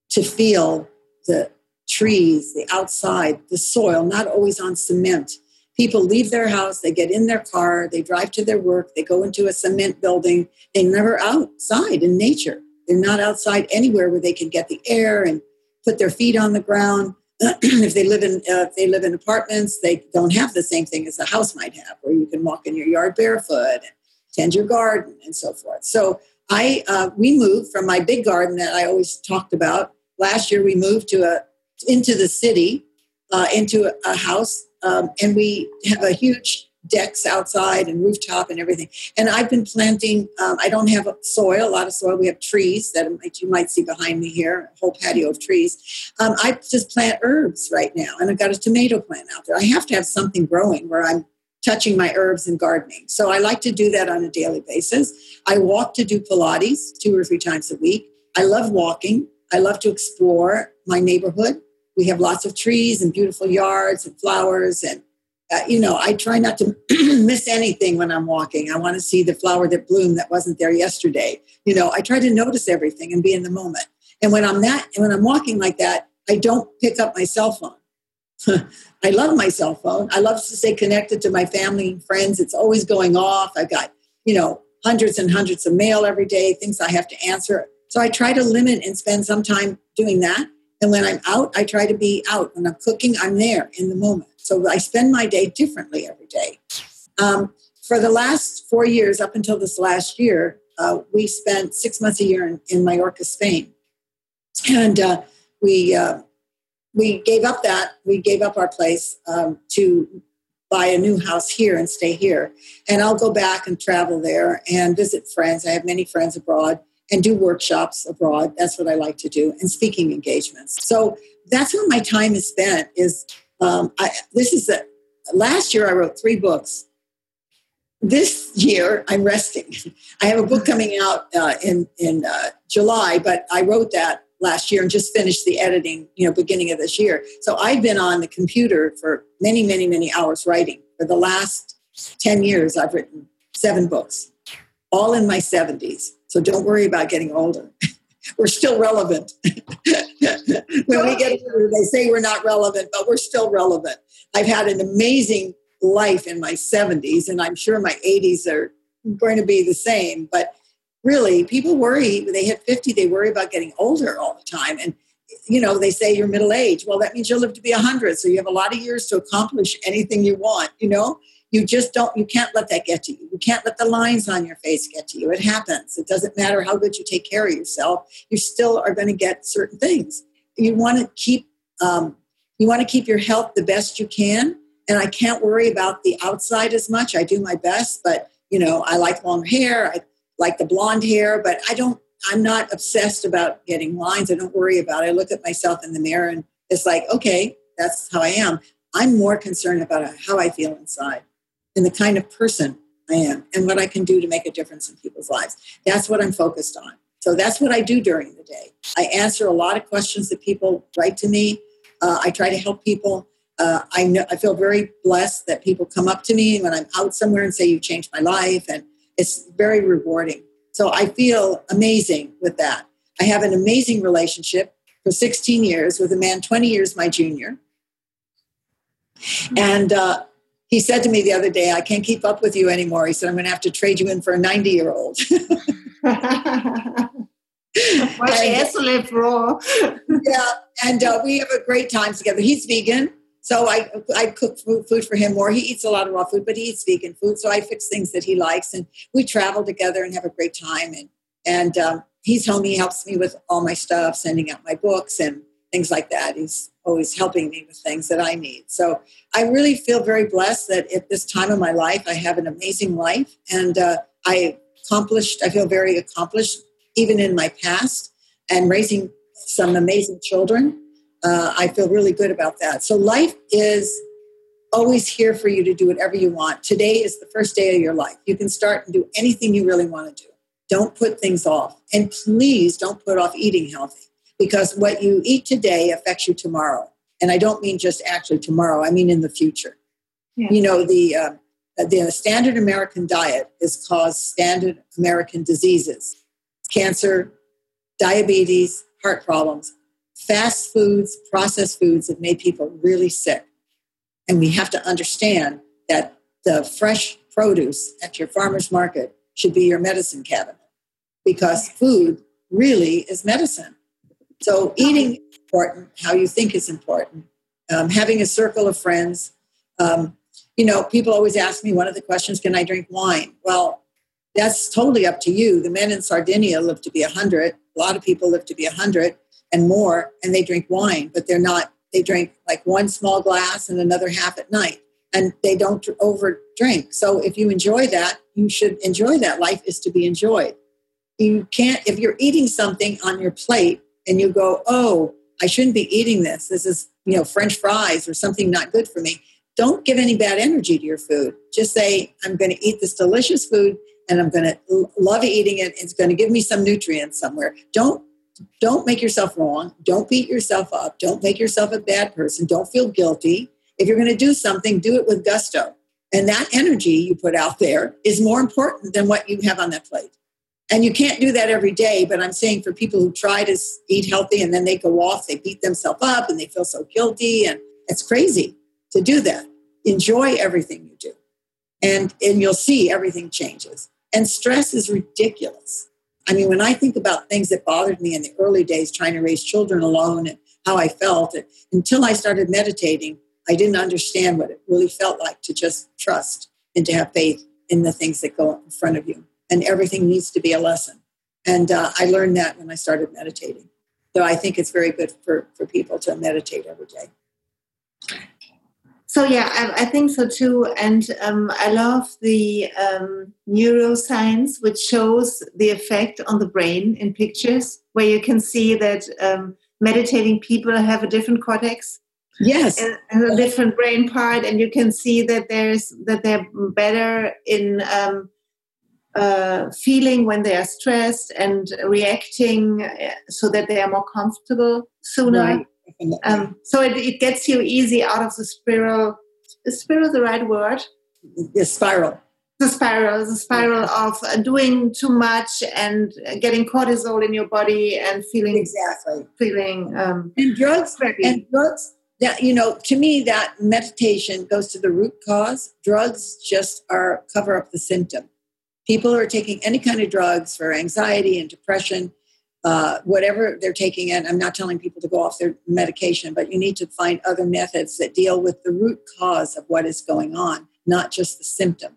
to feel the trees, the outside, the soil, not always on cement. People leave their house, they get in their car, they drive to their work, they go into a cement building. They never outside in nature. They're not outside anywhere where they can get the air and put their feet on the ground. if they live in uh, if they live in apartments, they don't have the same thing as a house might have, where you can walk in your yard barefoot and tend your garden and so forth. So I uh, we moved from my big garden that I always talked about. Last year we moved to a into the city, uh, into a, house, um, and we have a huge decks outside and rooftop and everything. And I've been planting, um, I don't have soil, a lot of soil. We have trees that you might see behind me here, a whole patio of trees. Um, I just plant herbs right now, and I've got a tomato plant out there. I have to have something growing where I'm touching my herbs and gardening. So I like to do that on a daily basis. I walk to do Pilates two or three times a week. I love walking. I love to explore my neighborhood. We have lots of trees and beautiful yards and flowers and uh, you know, I try not to miss anything when I'm walking. I want to see the flower that bloomed that wasn't there yesterday. You know, I try to notice everything and be in the moment. And when I'm that, when I'm walking like that, I don't pick up my cell phone. I love my cell phone. I love to stay connected to my family and friends. It's always going off. I've got, you know, hundreds and hundreds of mail every day, things I have to answer. So I try to limit and spend some time doing that And when I'm out, I try to be out. When I'm cooking, I'm there in the moment. So I spend my day differently every day. Um, for the last four years, up until this last year, uh, we spent six months a year in, in Mallorca, Spain. And uh, we, uh, we gave up that, we gave up our place um, to buy a new house here and stay here. And I'll go back and travel there and visit friends. I have many friends abroad and do workshops abroad. That's what I like to do, and speaking engagements. So that's where my time is spent. Is um, I, this is the last year I wrote three books. This year I'm resting. I have a book coming out uh, in in uh, July, but I wrote that last year and just finished the editing, you know, beginning of this year. So I've been on the computer for many, many, many hours writing. For the last 10 years, I've written seven books, all in my 70s. So don't worry about getting older. we're still relevant. when we get older, they say we're not relevant, but we're still relevant. I've had an amazing life in my 70s, and I'm sure my 80s are going to be the same. But really, people worry, when they hit 50, they worry about getting older all the time. And, you know, they say you're middle age. Well, that means you'll live to be 100. So you have a lot of years to accomplish anything you want, you know? you just don't you can't let that get to you you can't let the lines on your face get to you it happens it doesn't matter how good you take care of yourself you still are going to get certain things you want to keep um, you want to keep your health the best you can and i can't worry about the outside as much i do my best but you know i like long hair i like the blonde hair but i don't i'm not obsessed about getting lines i don't worry about it i look at myself in the mirror and it's like okay that's how i am i'm more concerned about how i feel inside and the kind of person I am and what I can do to make a difference in people's lives. That's what I'm focused on. So that's what I do during the day. I answer a lot of questions that people write to me. Uh, I try to help people. Uh, I know I feel very blessed that people come up to me when I'm out somewhere and say, "You changed my life," and it's very rewarding. So I feel amazing with that. I have an amazing relationship for 16 years with a man 20 years my junior, and uh, he said to me the other day, I can't keep up with you anymore. He said, I'm going to have to trade you in for a 90 year old. What she has raw. yeah, and uh, we have a great time together. He's vegan, so I I cook food, for him more. He eats a lot of raw food, but he eats vegan food, so I fix things that he likes, and we travel together and have a great time. And and um, he's home. He helps me with all my stuff, sending out my books and things like that. He's always helping me with things that I need. So I really feel very blessed that at this time of my life, I have an amazing life and uh, I accomplished, I feel very accomplished even in my past and raising some amazing children. Uh, I feel really good about that. So life is always here for you to do whatever you want. Today is the first day of your life. You can start and do anything you really want to do. Don't put things off. And please don't put off eating healthy because what you eat today affects you tomorrow. And I don't mean just actually tomorrow, I mean in the future. Yeah. You know, the, uh, the standard American diet has caused standard American diseases cancer, diabetes, heart problems. Fast foods, processed foods have made people really sick. And we have to understand that the fresh produce at your farmer's market should be your medicine cabinet because food really is medicine. So eating is important, how you think is important. Um, having a circle of friends. Um, you know, people always ask me one of the questions, can I drink wine? Well, that's totally up to you. The men in Sardinia live to be 100. A lot of people live to be 100 and more, and they drink wine, but they're not, they drink like one small glass and another half at night, and they don't over drink. So if you enjoy that, you should enjoy that. Life is to be enjoyed. You can't, if you're eating something on your plate and you go, oh, I shouldn't be eating this. This is, you know, French fries or something not good for me. Don't give any bad energy to your food. Just say, I'm going to eat this delicious food and I'm going to love eating it. It's going to give me some nutrients somewhere. Don't don't make yourself wrong. Don't beat yourself up. Don't make yourself a bad person. Don't feel guilty. If you're going to do something, do it with gusto. And that energy you put out there is more important than what you have on that plate. And you can't do that every day, but I'm saying for people who try to eat healthy and then they go off, they beat themselves up and they feel so guilty. And it's crazy to do that. Enjoy everything you do. And, and you'll see everything changes. And stress is ridiculous. I mean, when I think about things that bothered me in the early days, trying to raise children alone and how I felt. Until I started meditating, I didn't understand what it really felt like to just trust and to have faith in the things that go in front of you. And everything needs to be a lesson. And uh, I learned that when I started meditating. So I think it's very good for, for people to meditate every day. So yeah, I, I think so too, and um, I love the um, neuroscience, which shows the effect on the brain in pictures, where you can see that um, meditating people have a different cortex, yes, and, and, a different brain part, and you can see that there's that they're better in um, uh, feeling when they are stressed and reacting, uh, so that they are more comfortable sooner. Right um, so it, it gets you easy out of the spiral. Is spiral the right word? The spiral. The spiral, the spiral of uh, doing too much and getting cortisol in your body and feeling exactly feeling um, and drugs crappy. and drugs. That you know, to me, that meditation goes to the root cause. Drugs just are cover up the symptom. People who are taking any kind of drugs for anxiety and depression uh, whatever they're taking in. I'm not telling people to go off their medication, but you need to find other methods that deal with the root cause of what is going on, not just the symptom.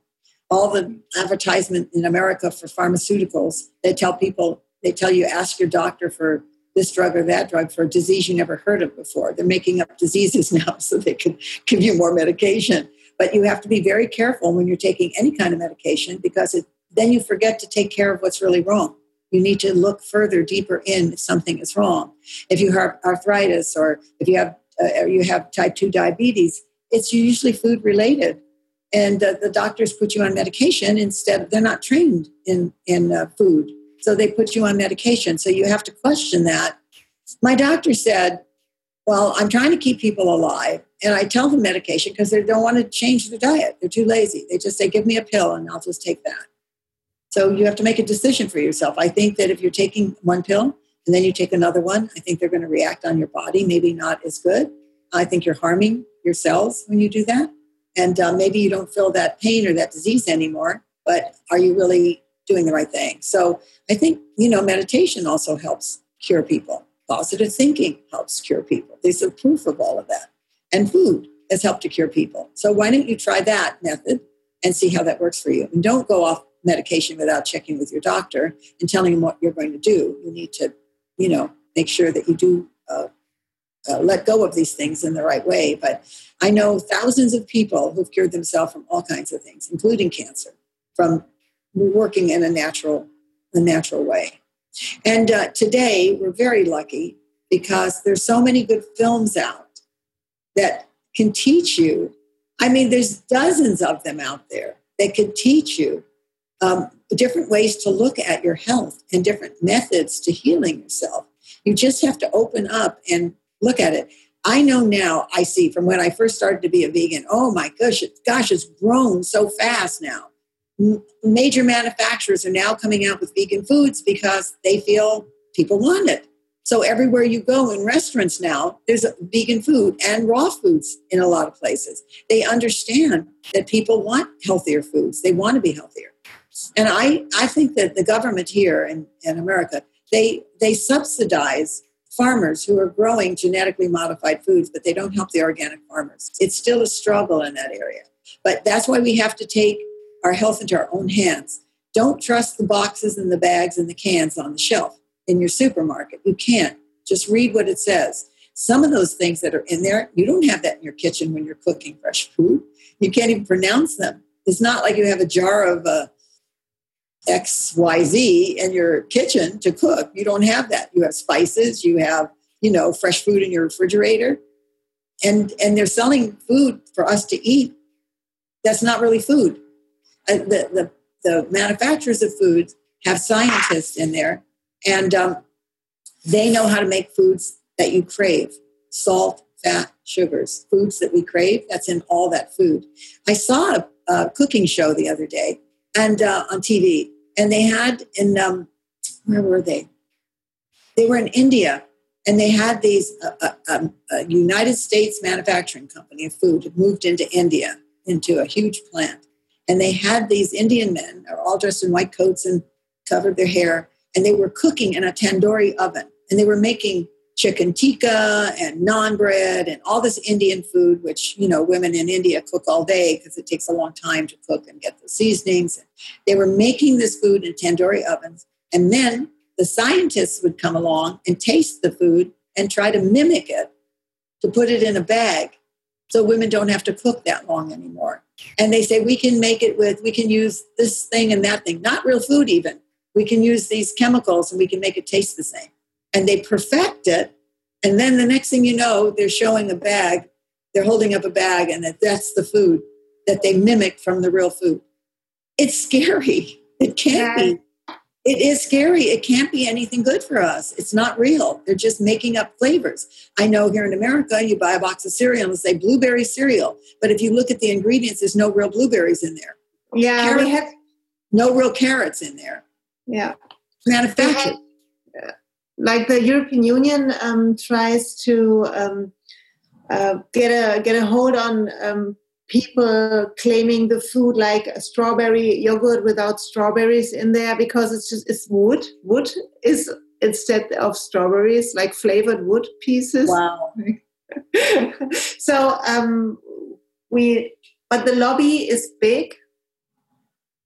All the advertisement in America for pharmaceuticals, they tell people, they tell you, ask your doctor for this drug or that drug for a disease you never heard of before. They're making up diseases now so they can give you more medication. But you have to be very careful when you're taking any kind of medication because it, then you forget to take care of what's really wrong you need to look further, deeper in if something is wrong. If you have arthritis or if you have uh, you have type two diabetes, it's usually food related, and uh, the doctors put you on medication instead. They're not trained in in uh, food, so they put you on medication. So you have to question that. My doctor said, "Well, I'm trying to keep people alive." And I tell them medication because they don't want to change their diet. They're too lazy. They just say, give me a pill and I'll just take that. So you have to make a decision for yourself. I think that if you're taking one pill and then you take another one, I think they're going to react on your body, maybe not as good. I think you're harming your cells when you do that. And uh, maybe you don't feel that pain or that disease anymore, but are you really doing the right thing? So I think, you know, meditation also helps cure people. Positive thinking helps cure people. There's a proof of all of that. And food has helped to cure people. So why don't you try that method and see how that works for you? And don't go off medication without checking with your doctor and telling him what you're going to do. You need to, you know, make sure that you do uh, uh, let go of these things in the right way. But I know thousands of people who've cured themselves from all kinds of things, including cancer, from working in a natural, a natural way. And uh, today we're very lucky because there's so many good films out that can teach you. I mean, there's dozens of them out there that could teach you um, different ways to look at your health and different methods to healing yourself. You just have to open up and look at it. I know now, I see from when I first started to be a vegan, oh my gosh, it, gosh, it's grown so fast now. M- major manufacturers are now coming out with vegan foods because they feel people want it. So everywhere you go in restaurants now, there's vegan food and raw foods in a lot of places. They understand that people want healthier foods. They want to be healthier. And I, I think that the government here in, in America, they, they subsidize farmers who are growing genetically modified foods, but they don't help the organic farmers. It's still a struggle in that area. But that's why we have to take our health into our own hands. Don't trust the boxes and the bags and the cans on the shelf in your supermarket. You can't. Just read what it says. Some of those things that are in there, you don't have that in your kitchen when you're cooking fresh food. You can't even pronounce them. It's not like you have a jar of uh, XYZ in your kitchen to cook. You don't have that. You have spices, you have, you know, fresh food in your refrigerator. And and they're selling food for us to eat. That's not really food. Uh, the, the, the manufacturers of foods have scientists in there, and um, they know how to make foods that you crave salt, fat, sugars, foods that we crave. That's in all that food. I saw a, a cooking show the other day and uh, on TV, and they had in um, where were they? They were in India, and they had these uh, uh, um, a United States manufacturing company of food moved into India into a huge plant, and they had these Indian men, are all dressed in white coats and covered their hair, and they were cooking in a tandoori oven, and they were making chicken tikka and naan bread and all this Indian food, which, you know, women in India cook all day because it takes a long time to cook and get the seasonings. They were making this food in tandoori ovens. And then the scientists would come along and taste the food and try to mimic it to put it in a bag so women don't have to cook that long anymore. And they say we can make it with, we can use this thing and that thing, not real food even. We can use these chemicals and we can make it taste the same. And they perfect it. And then the next thing you know, they're showing a bag, they're holding up a bag, and that that's the food that they mimic from the real food. It's scary. It can't yeah. be. It is scary. It can't be anything good for us. It's not real. They're just making up flavors. I know here in America, you buy a box of cereal and say blueberry cereal, but if you look at the ingredients, there's no real blueberries in there. Yeah, carrots, have no real carrots in there. Yeah, manufactured. Like the European Union um, tries to um, uh, get a get a hold on um, people claiming the food like a strawberry yogurt without strawberries in there because it's just it's wood. Wood is instead of strawberries like flavored wood pieces. Wow. so um, we, but the lobby is big.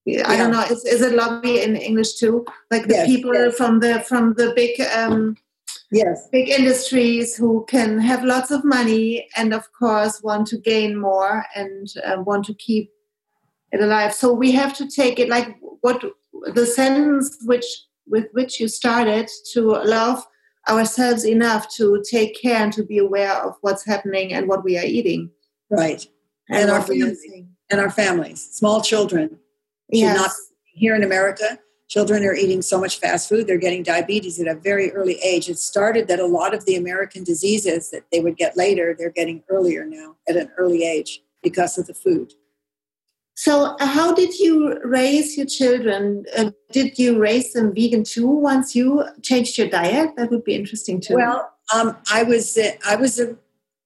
Yeah. I don't know. Is, is it lobby in English too? Like the yes, people yes. from the from the big um, yes big industries who can have lots of money and of course want to gain more and uh, want to keep it alive so we have to take it like what the sentence which with which you started to love ourselves enough to take care and to be aware of what's happening and what we are eating right and, and our families and our families small children should yes. not here in america Children are eating so much fast food, they're getting diabetes at a very early age. It started that a lot of the American diseases that they would get later, they're getting earlier now at an early age because of the food. So, uh, how did you raise your children? Uh, did you raise them vegan too once you changed your diet? That would be interesting too. Well, um, I was uh, I was a,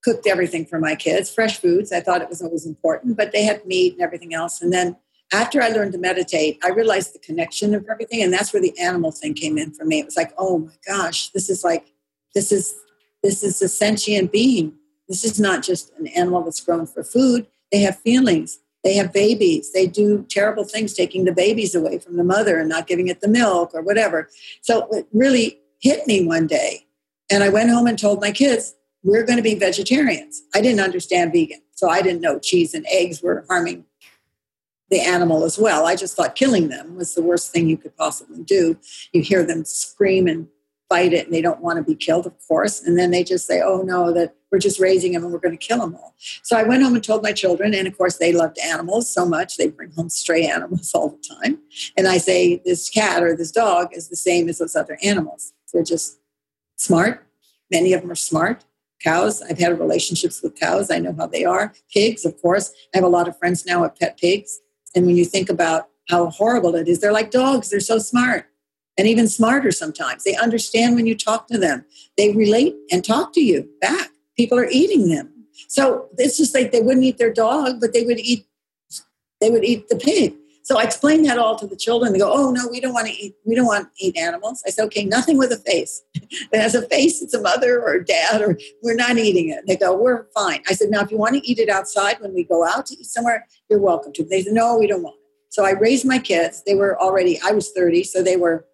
cooked everything for my kids, fresh foods. I thought it was always important, but they had meat and everything else. And then after I learned to meditate, I realized the connection of everything. And that's where the animal thing came in for me. It was like, oh my gosh, this is like, this is, this is a sentient being. This is not just an animal that's grown for food. They have feelings. They have babies. They do terrible things, taking the babies away from the mother and not giving it the milk or whatever. So it really hit me one day. And I went home and told my kids, we're going to be vegetarians. I didn't understand vegan. So I didn't know cheese and eggs were harming the animal as well. I just thought killing them was the worst thing you could possibly do. You hear them scream and fight it, and they don't want to be killed, of course. And then they just say, oh no, that we're just raising them and we're going to kill them all. So I went home and told my children, and of course they loved animals so much they bring home stray animals all the time. And I say, this cat or this dog is the same as those other animals. They're just smart. Many of them are smart cows. I've had relationships with cows. I know how they are. Pigs, of course. I have a lot of friends now with pet pigs. And when you think about how horrible it is, they're like dogs, they're so smart and even smarter sometimes. They understand when you talk to them, they relate and talk to you back. People are eating them. So it's just like they wouldn't eat their dog, but they would eat they would eat the pig. So I explained that all to the children. They go, "Oh no, we don't want to eat. We don't want to eat animals." I said, "Okay, nothing with a face. that has a face. It's a mother or a dad, or we're not eating it." They go, "We're fine." I said, "Now, if you want to eat it outside when we go out to eat somewhere, you're welcome to." They said, "No, we don't want it." So I raised my kids. They were already. I was 30, so they were,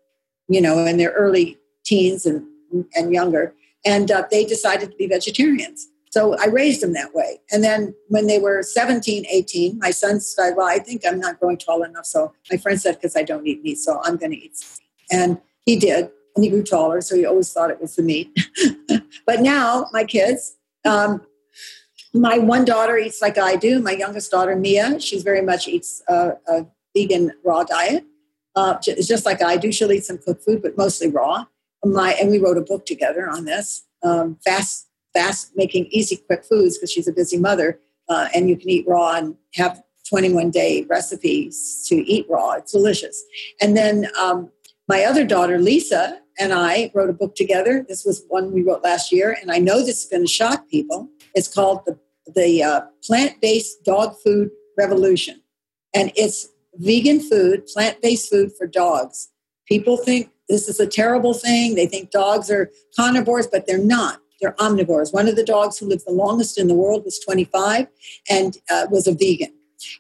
you know, in their early teens and and younger, and uh, they decided to be vegetarians. So I raised them that way. And then when they were 17, 18, my son said, Well, I think I'm not growing tall enough. So my friend said, Because I don't eat meat, so I'm going to eat And he did. And he grew taller. So he always thought it was the meat. but now my kids, um, my one daughter eats like I do. My youngest daughter, Mia, she's very much eats a, a vegan raw diet. Uh, just like I do. She'll eat some cooked food, but mostly raw. My, and we wrote a book together on this. Um, fast fast making easy quick foods because she's a busy mother uh, and you can eat raw and have 21 day recipes to eat raw. It's delicious. And then um, my other daughter lisa and i wrote a book together. This was one we wrote last year and i know this is going to shock people. It's called the, the uh, plant-based dog food revolution. And it's vegan food plant-based food for dogs. People think this is a terrible thing. They think dogs are carnivores, but they're not. They're omnivores. One of the dogs who lived the longest in the world was 25 and uh, was a vegan.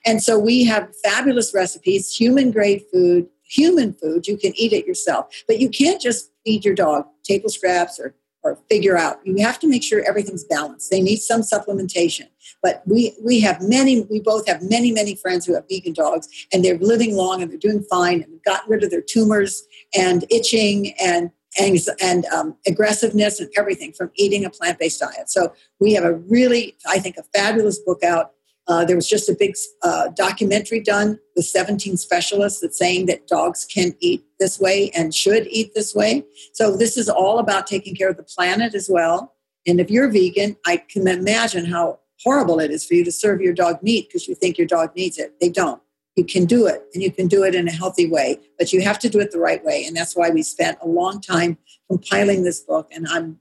And so we have fabulous recipes, human grade food, human food. You can eat it yourself, but you can't just feed your dog table scraps or or figure out. You have to make sure everything's balanced. They need some supplementation. But we we have many, we both have many, many friends who have vegan dogs and they're living long and they're doing fine and gotten rid of their tumors and itching and and um, aggressiveness and everything from eating a plant-based diet. So we have a really, I think, a fabulous book out uh, there was just a big uh, documentary done with 17 specialists that's saying that dogs can eat this way and should eat this way. So this is all about taking care of the planet as well. And if you're vegan, I can imagine how horrible it is for you to serve your dog meat because you think your dog needs it. They don't. You can do it and you can do it in a healthy way, but you have to do it the right way. And that's why we spent a long time compiling this book. And I'm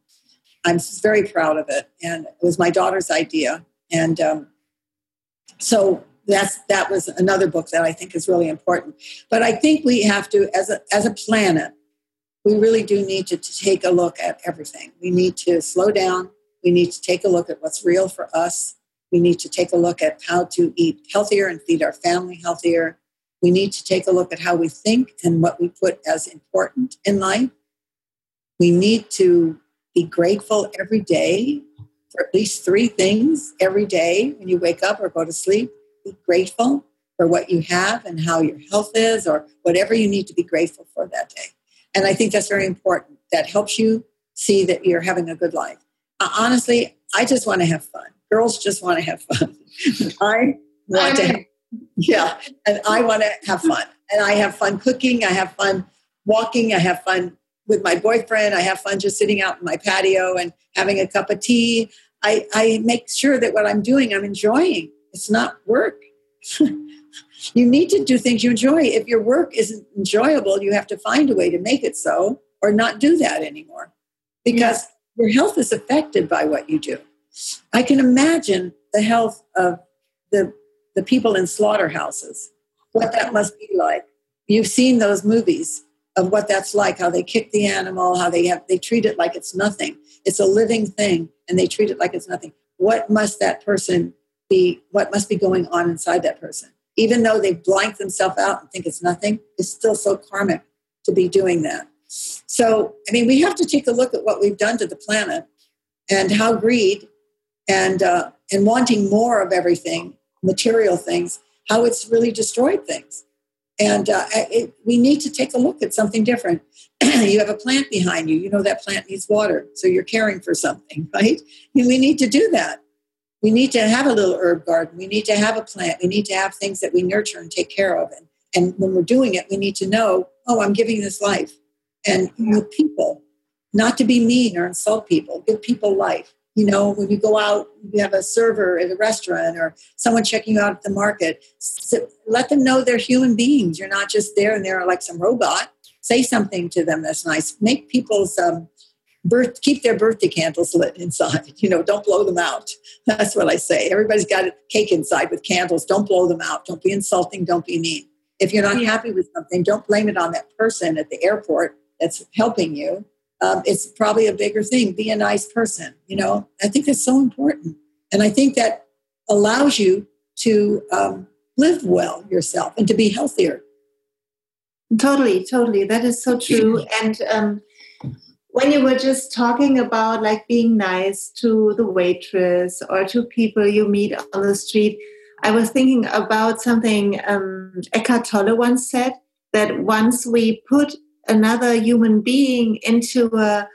I'm very proud of it. And it was my daughter's idea. And um, so that's that was another book that I think is really important. But I think we have to, as a as a planet, we really do need to, to take a look at everything. We need to slow down. We need to take a look at what's real for us. We need to take a look at how to eat healthier and feed our family healthier. We need to take a look at how we think and what we put as important in life. We need to be grateful every day for at least three things every day when you wake up or go to sleep. Be grateful for what you have and how your health is, or whatever you need to be grateful for that day. And I think that's very important. That helps you see that you're having a good life. Uh, honestly, I just want to have fun. Girls just want to have fun. I want to have, yeah, and I want to have fun. And I have fun cooking. I have fun walking. I have fun with my boyfriend. I have fun just sitting out in my patio and having a cup of tea. I, I make sure that what I'm doing, I'm enjoying. It's not work. you need to do things you enjoy. If your work isn't enjoyable, you have to find a way to make it so or not do that anymore because yeah. your health is affected by what you do. I can imagine the health of the, the people in slaughterhouses, what that must be like. You've seen those movies of what that's like, how they kick the animal, how they have they treat it like it's nothing. It's a living thing and they treat it like it's nothing. What must that person be what must be going on inside that person? Even though they blank themselves out and think it's nothing, it's still so karmic to be doing that. So, I mean, we have to take a look at what we've done to the planet and how greed and uh, and wanting more of everything, material things, how it's really destroyed things. And uh, it, we need to take a look at something different. you have a plant behind you. You know that plant needs water, so you're caring for something, right? We need to do that. We need to have a little herb garden. We need to have a plant. We need to have things that we nurture and take care of. And, and when we're doing it, we need to know, oh, I'm giving this life. And with people, not to be mean or insult people, give people life you know, when you go out, you have a server at a restaurant or someone checking you out at the market, so let them know they're human beings. You're not just there and they're like some robot. Say something to them that's nice. Make people's um, birth, keep their birthday candles lit inside. You know, don't blow them out. That's what I say. Everybody's got a cake inside with candles. Don't blow them out. Don't be insulting. Don't be mean. If you're not happy with something, don't blame it on that person at the airport that's helping you um, it's probably a bigger thing. Be a nice person. You know, I think that's so important. And I think that allows you to um, live well yourself and to be healthier. Totally, totally. That is so true. And um, when you were just talking about like being nice to the waitress or to people you meet on the street, I was thinking about something um, Eckhart Tolle once said that once we put another human being into a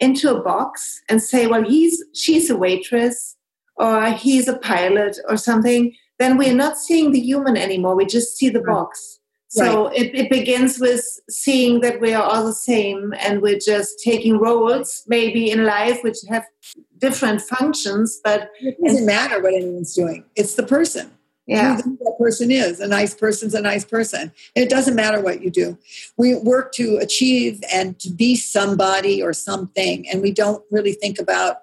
into a box and say, well, he's she's a waitress or he's a pilot or something, then we're not seeing the human anymore. We just see the box. So right. it, it begins with seeing that we are all the same and we're just taking roles maybe in life which have different functions, but it doesn't matter what anyone's doing. It's the person yeah. that person is. A nice person's a nice person. It doesn't matter what you do. We work to achieve and to be somebody or something, and we don't really think about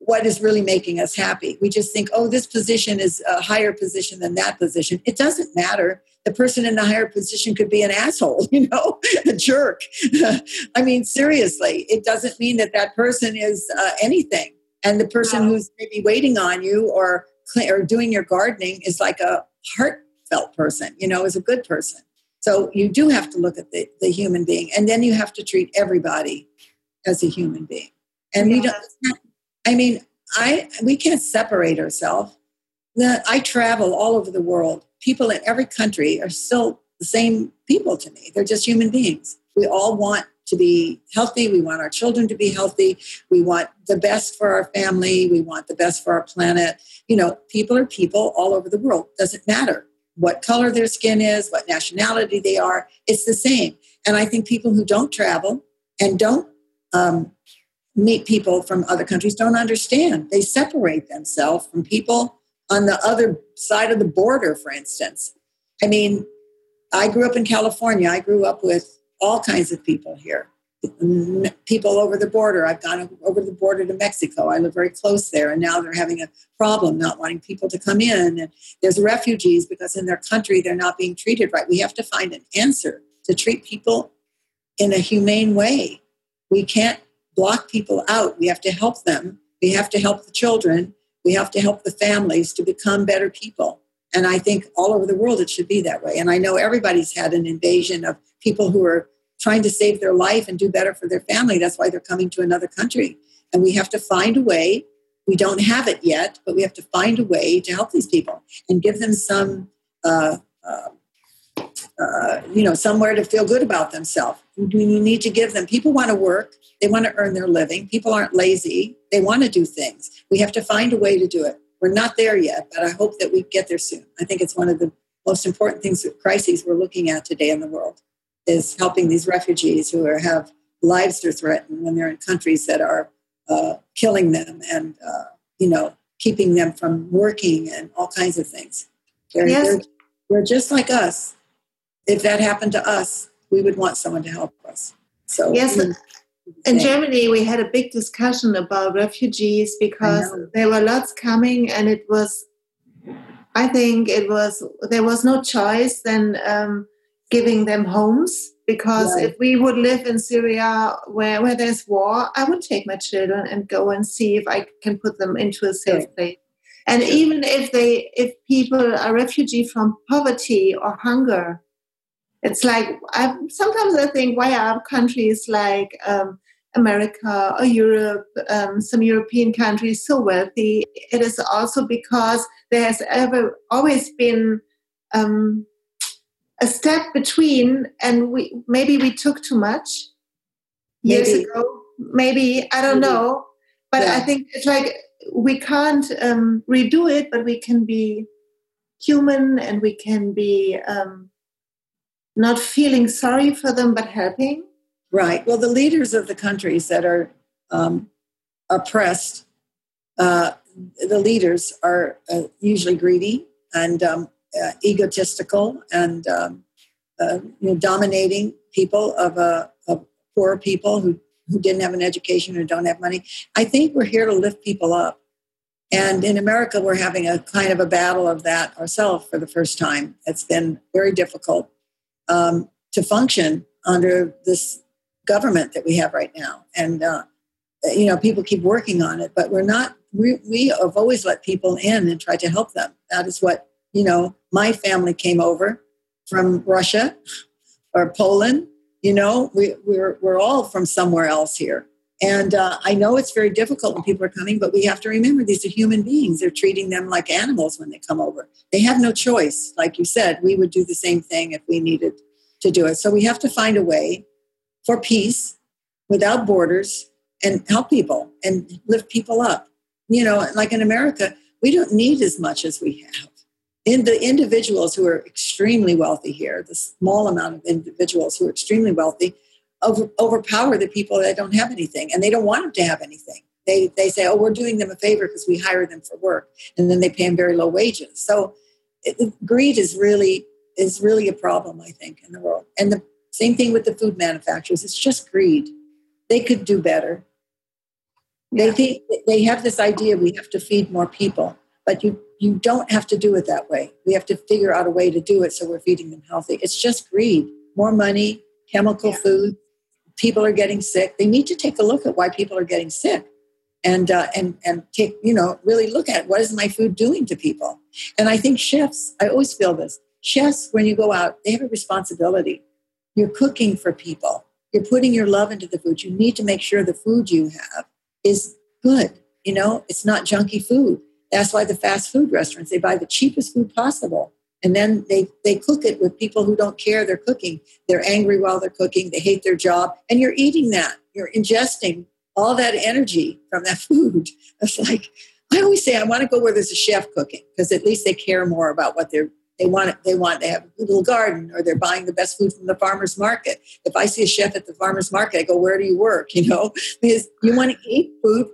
what is really making us happy. We just think, oh, this position is a higher position than that position. It doesn't matter. The person in the higher position could be an asshole, you know, a jerk. I mean, seriously, it doesn't mean that that person is uh, anything. And the person wow. who's maybe waiting on you or or doing your gardening is like a heartfelt person, you know, is a good person. So you do have to look at the, the human being, and then you have to treat everybody as a human being. And yeah. we don't. I mean, I we can't separate ourselves. I travel all over the world. People in every country are still the same people to me. They're just human beings. We all want to be healthy. We want our children to be healthy. We want the best for our family. We want the best for our planet. You know, people are people all over the world. Doesn't matter what color their skin is, what nationality they are. It's the same. And I think people who don't travel and don't um, meet people from other countries don't understand. They separate themselves from people on the other side of the border, for instance. I mean, I grew up in California. I grew up with all kinds of people here. People over the border. I've gone over the border to Mexico. I live very close there, and now they're having a problem not wanting people to come in. And there's refugees because in their country they're not being treated right. We have to find an answer to treat people in a humane way. We can't block people out. We have to help them. We have to help the children. We have to help the families to become better people. And I think all over the world it should be that way. And I know everybody's had an invasion of people who are trying to save their life and do better for their family. That's why they're coming to another country. And we have to find a way. We don't have it yet, but we have to find a way to help these people and give them some, uh, uh, uh, you know, somewhere to feel good about themselves. We need to give them. People want to work. They want to earn their living. People aren't lazy. They want to do things. We have to find a way to do it. We're not there yet, but I hope that we get there soon. I think it's one of the most important things, crises we're looking at today in the world, is helping these refugees who are, have lives are threatened when they're in countries that are uh, killing them and uh, you know keeping them from working and all kinds of things. They're, yes. they're, they're just like us. If that happened to us, we would want someone to help us. So yes, in Germany, we had a big discussion about refugees because there were lots coming, and it was, I think, it was there was no choice than um, giving them homes because right. if we would live in Syria where, where there's war, I would take my children and go and see if I can put them into a safe place. And even if they if people are refugee from poverty or hunger, it's like I sometimes I think why are countries like um, America or Europe, um, some European countries so wealthy? It is also because there has ever always been um, a step between, and we maybe we took too much years ago. Maybe I don't maybe. know, but yeah. I think it's like we can't um, redo it, but we can be human and we can be um, not feeling sorry for them, but helping. Right. Well, the leaders of the countries that are um, oppressed, uh, the leaders are uh, usually greedy and um, uh, egotistical and um, uh, you know, dominating people of, uh, of poor people who, who didn't have an education or don't have money. I think we're here to lift people up. And in America, we're having a kind of a battle of that ourselves for the first time. It's been very difficult um, to function under this government that we have right now. And, uh, you know, people keep working on it, but we're not, we, we have always let people in and try to help them. That is what, you know, my family came over from Russia or Poland. You know, we, we're, we're all from somewhere else here. And uh, I know it's very difficult when people are coming, but we have to remember these are human beings. They're treating them like animals when they come over. They have no choice. Like you said, we would do the same thing if we needed to do it. So we have to find a way for peace without borders and help people and lift people up. You know, like in America, we don't need as much as we have. In the individuals who are extremely wealthy here, the small amount of individuals who are extremely wealthy, over, overpower the people that don't have anything and they don't want them to have anything. They, they say, oh, we're doing them a favor because we hire them for work and then they pay them very low wages. So it, greed is really is really a problem, I think, in the world. And the same thing with the food manufacturers. It's just greed. They could do better. Yeah. They think they have this idea we have to feed more people, but you you don't have to do it that way. We have to figure out a way to do it so we're feeding them healthy. It's just greed, more money, chemical yeah. food. People are getting sick. They need to take a look at why people are getting sick and uh, and and take you know really look at what is my food doing to people. And i think chefs i always feel this chefs when you go out they have a responsibility. You're cooking for people. You're putting your love into the food. You need to make sure the food you have is good you know? It's not junky food. That's why the fast food restaurants they buy the cheapest food possible and then they they cook it with people who don't care they're cooking they're angry while they're cooking they hate their job and you're eating that you're ingesting all that energy from that food. It's like I always say I want to go where there's a chef cooking because at least they care more about what they're they want they want they have a little garden or they're buying the best food from the farmers market. If I see a chef at the farmers market, I go, Where do you work? You know, because you want to eat food,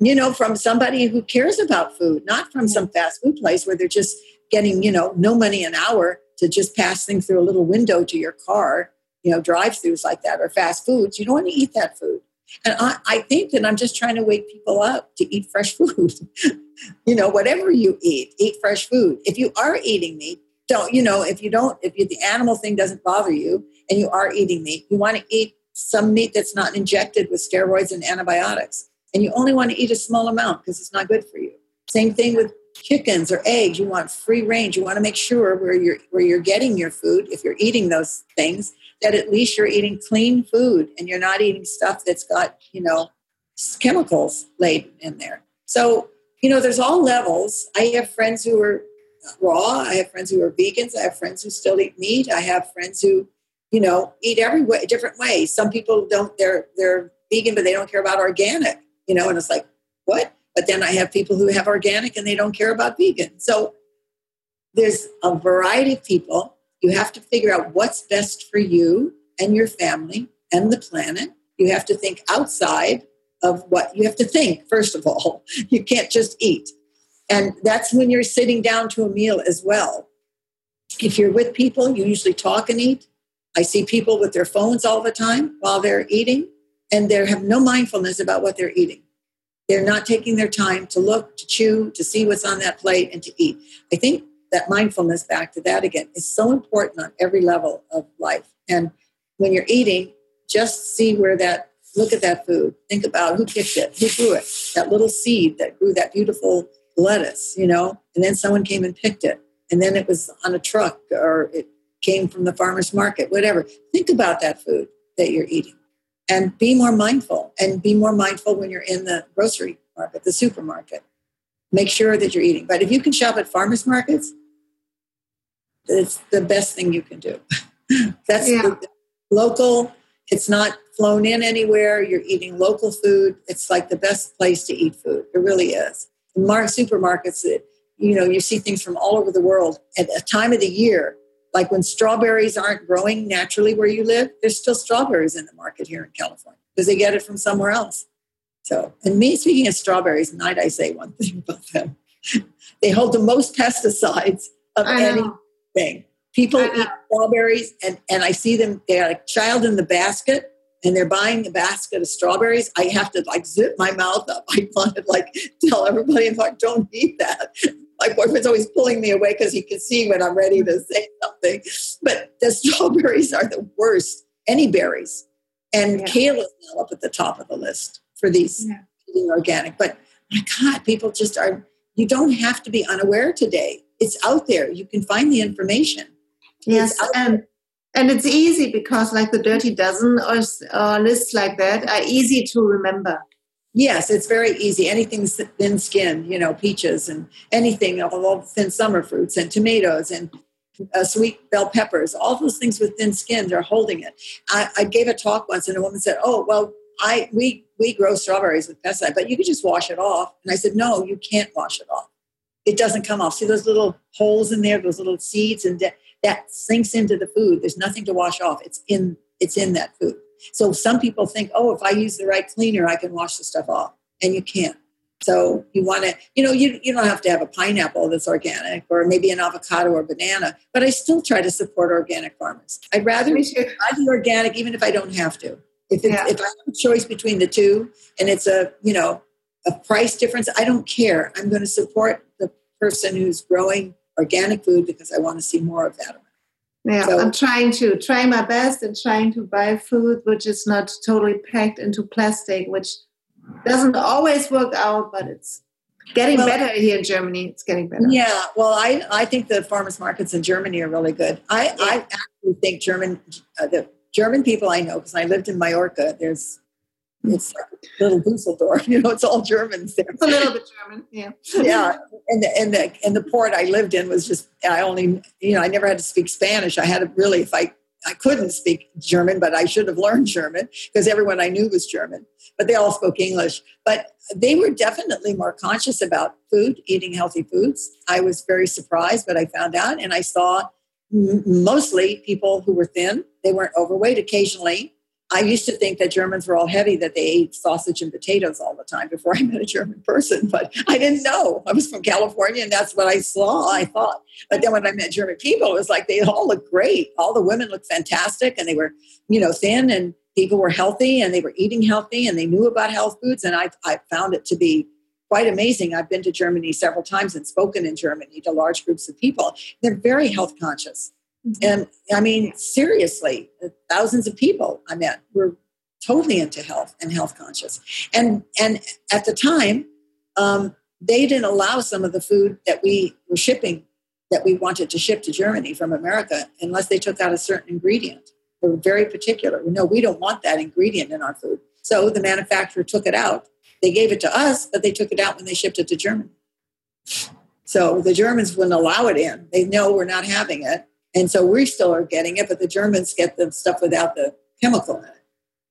you know, from somebody who cares about food, not from some fast food place where they're just getting, you know, no money an hour to just pass things through a little window to your car, you know, drive-throughs like that or fast foods. You don't want to eat that food. And I, I think that I'm just trying to wake people up to eat fresh food. you know, whatever you eat, eat fresh food. If you are eating meat, don't, you know, if you don't, if you, the animal thing doesn't bother you and you are eating meat, you want to eat some meat that's not injected with steroids and antibiotics. And you only want to eat a small amount because it's not good for you. Same thing with chickens or eggs. You want free range. You want to make sure where you're where you're getting your food, if you're eating those things, that at least you're eating clean food and you're not eating stuff that's got, you know, chemicals laid in there. So, you know, there's all levels. I have friends who are raw. I have friends who are vegans. I have friends who still eat meat. I have friends who, you know, eat every way, different ways. Some people don't, they're, they're vegan, but they don't care about organic, you know, and it's like, what? But then I have people who have organic and they don't care about vegan. So there's a variety of people you have to figure out what's best for you and your family and the planet. You have to think outside of what you have to think, first of all. You can't just eat. And that's when you're sitting down to a meal as well. If you're with people, you usually talk and eat. I see people with their phones all the time while they're eating, and they have no mindfulness about what they're eating. They're not taking their time to look, to chew, to see what's on that plate, and to eat. I think that mindfulness back to that again is so important on every level of life. And when you're eating, just see where that, look at that food. Think about who picked it, who grew it, that little seed that grew that beautiful lettuce, you know, and then someone came and picked it. And then it was on a truck or it came from the farmer's market, whatever. Think about that food that you're eating and be more mindful and be more mindful when you're in the grocery market, the supermarket. Make sure that you're eating. But if you can shop at farmers markets, it's the best thing you can do. That's yeah. the, local. It's not flown in anywhere. You're eating local food. It's like the best place to eat food. It really is. Mark supermarkets, it, you know, you see things from all over the world at a time of the year. Like when strawberries aren't growing naturally where you live, there's still strawberries in the market here in California because they get it from somewhere else. So, and me speaking of strawberries, might I say one thing about them? they hold the most pesticides of anything. People eat strawberries, and, and I see them, they got a child in the basket, and they're buying a basket of strawberries. I have to like zip my mouth up. I want to like tell everybody, I'm like, don't eat that. My boyfriend's always pulling me away because he can see when I'm ready to say something. But the strawberries are the worst, any berries. And yeah. kale is now up at the top of the list for these yeah. eating organic. But my God, people just are, you don't have to be unaware today it's out there. You can find the information. Yes, and and it's easy because like the Dirty Dozen or uh, lists like that are easy to remember. Yes, it's very easy. Anything thin skin, you know, peaches and anything, all thin summer fruits and tomatoes and uh, sweet bell peppers, all those things with thin skins are holding it. I, I, gave a talk once and a woman said, Oh, well, I we we grow strawberries with pesticide, but you can just wash it off. And I said, No, you can't wash it off it doesn't come off. See those little holes in there, those little seeds, and that sinks into the food. There's nothing to wash off. It's in it's in that food. So some people think, oh, if I use the right cleaner, I can wash the stuff off, and you can't. So you want to, you know, you, you don't have to have a pineapple that's organic or maybe an avocado or banana, but I still try to support organic farmers. I'd rather buy the organic even if I don't have to. If, yeah. if I have a choice between the two and it's a, you know, a price difference. I don't care. I'm going to support the person who's growing organic food because I want to see more of that. Yeah, so, I'm trying to try my best and trying to buy food which is not totally packed into plastic, which doesn't always work out, but it's getting well, better here in Germany. It's getting better. Yeah, well, I I think the farmers markets in Germany are really good. I yeah. I actually think German uh, the German people I know because I lived in Mallorca. There's it's like little Dusseldorf, you know, it's all Germans there. It's a little bit German, yeah. yeah, and the and the and the port I lived in was just I only you know I never had to speak Spanish. I had to really if I I couldn't speak German, but I should have learned German because everyone I knew was German. But they all spoke English. But they were definitely more conscious about food, eating healthy foods. I was very surprised, but I found out, and I saw mostly people who were thin. They weren't overweight. Occasionally, I used to think that Germans were all heavy, that they ate sausage and potatoes all the time before I met a German person, but I didn't know. I was from California and that's what I saw, I thought. But then when I met German people, it was like they all looked great. All the women looked fantastic and they were, you know, thin and people were healthy and they were eating healthy and they knew about health foods. And I, I found it to be quite amazing. I've been to Germany several times and spoken in Germany to large groups of people. They're very health conscious. Mm-hmm. And I mean, seriously, thousands of people I met were totally into health and health conscious. And and at the time, um, they didn't allow some of the food that we were shipping that we wanted to ship to Germany from America unless they took out a certain ingredient. They were very particular. No, we don't want that ingredient in our food. So the manufacturer took it out. They gave it to us, but they took it out when they shipped it to Germany. So the Germans wouldn't allow it in. They know we're not having it. And so we still are getting it, but the Germans get the stuff without the chemical in it.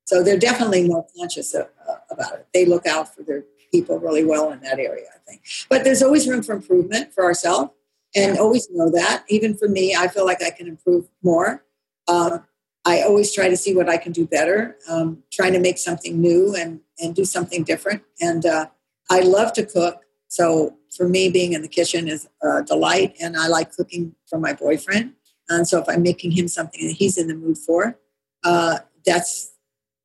So they're definitely more conscious of, uh, about it. They look out for their people really well in that area, I think. But there's always room for improvement for ourselves, and always know that. Even for me, I feel like I can improve more. Um, I always try to see what I can do better, um, trying to make something new and, and do something different. And uh, I love to cook. So for me, being in the kitchen is a delight, and I like cooking for my boyfriend. And so if I'm making him something that he's in the mood for, uh, that's,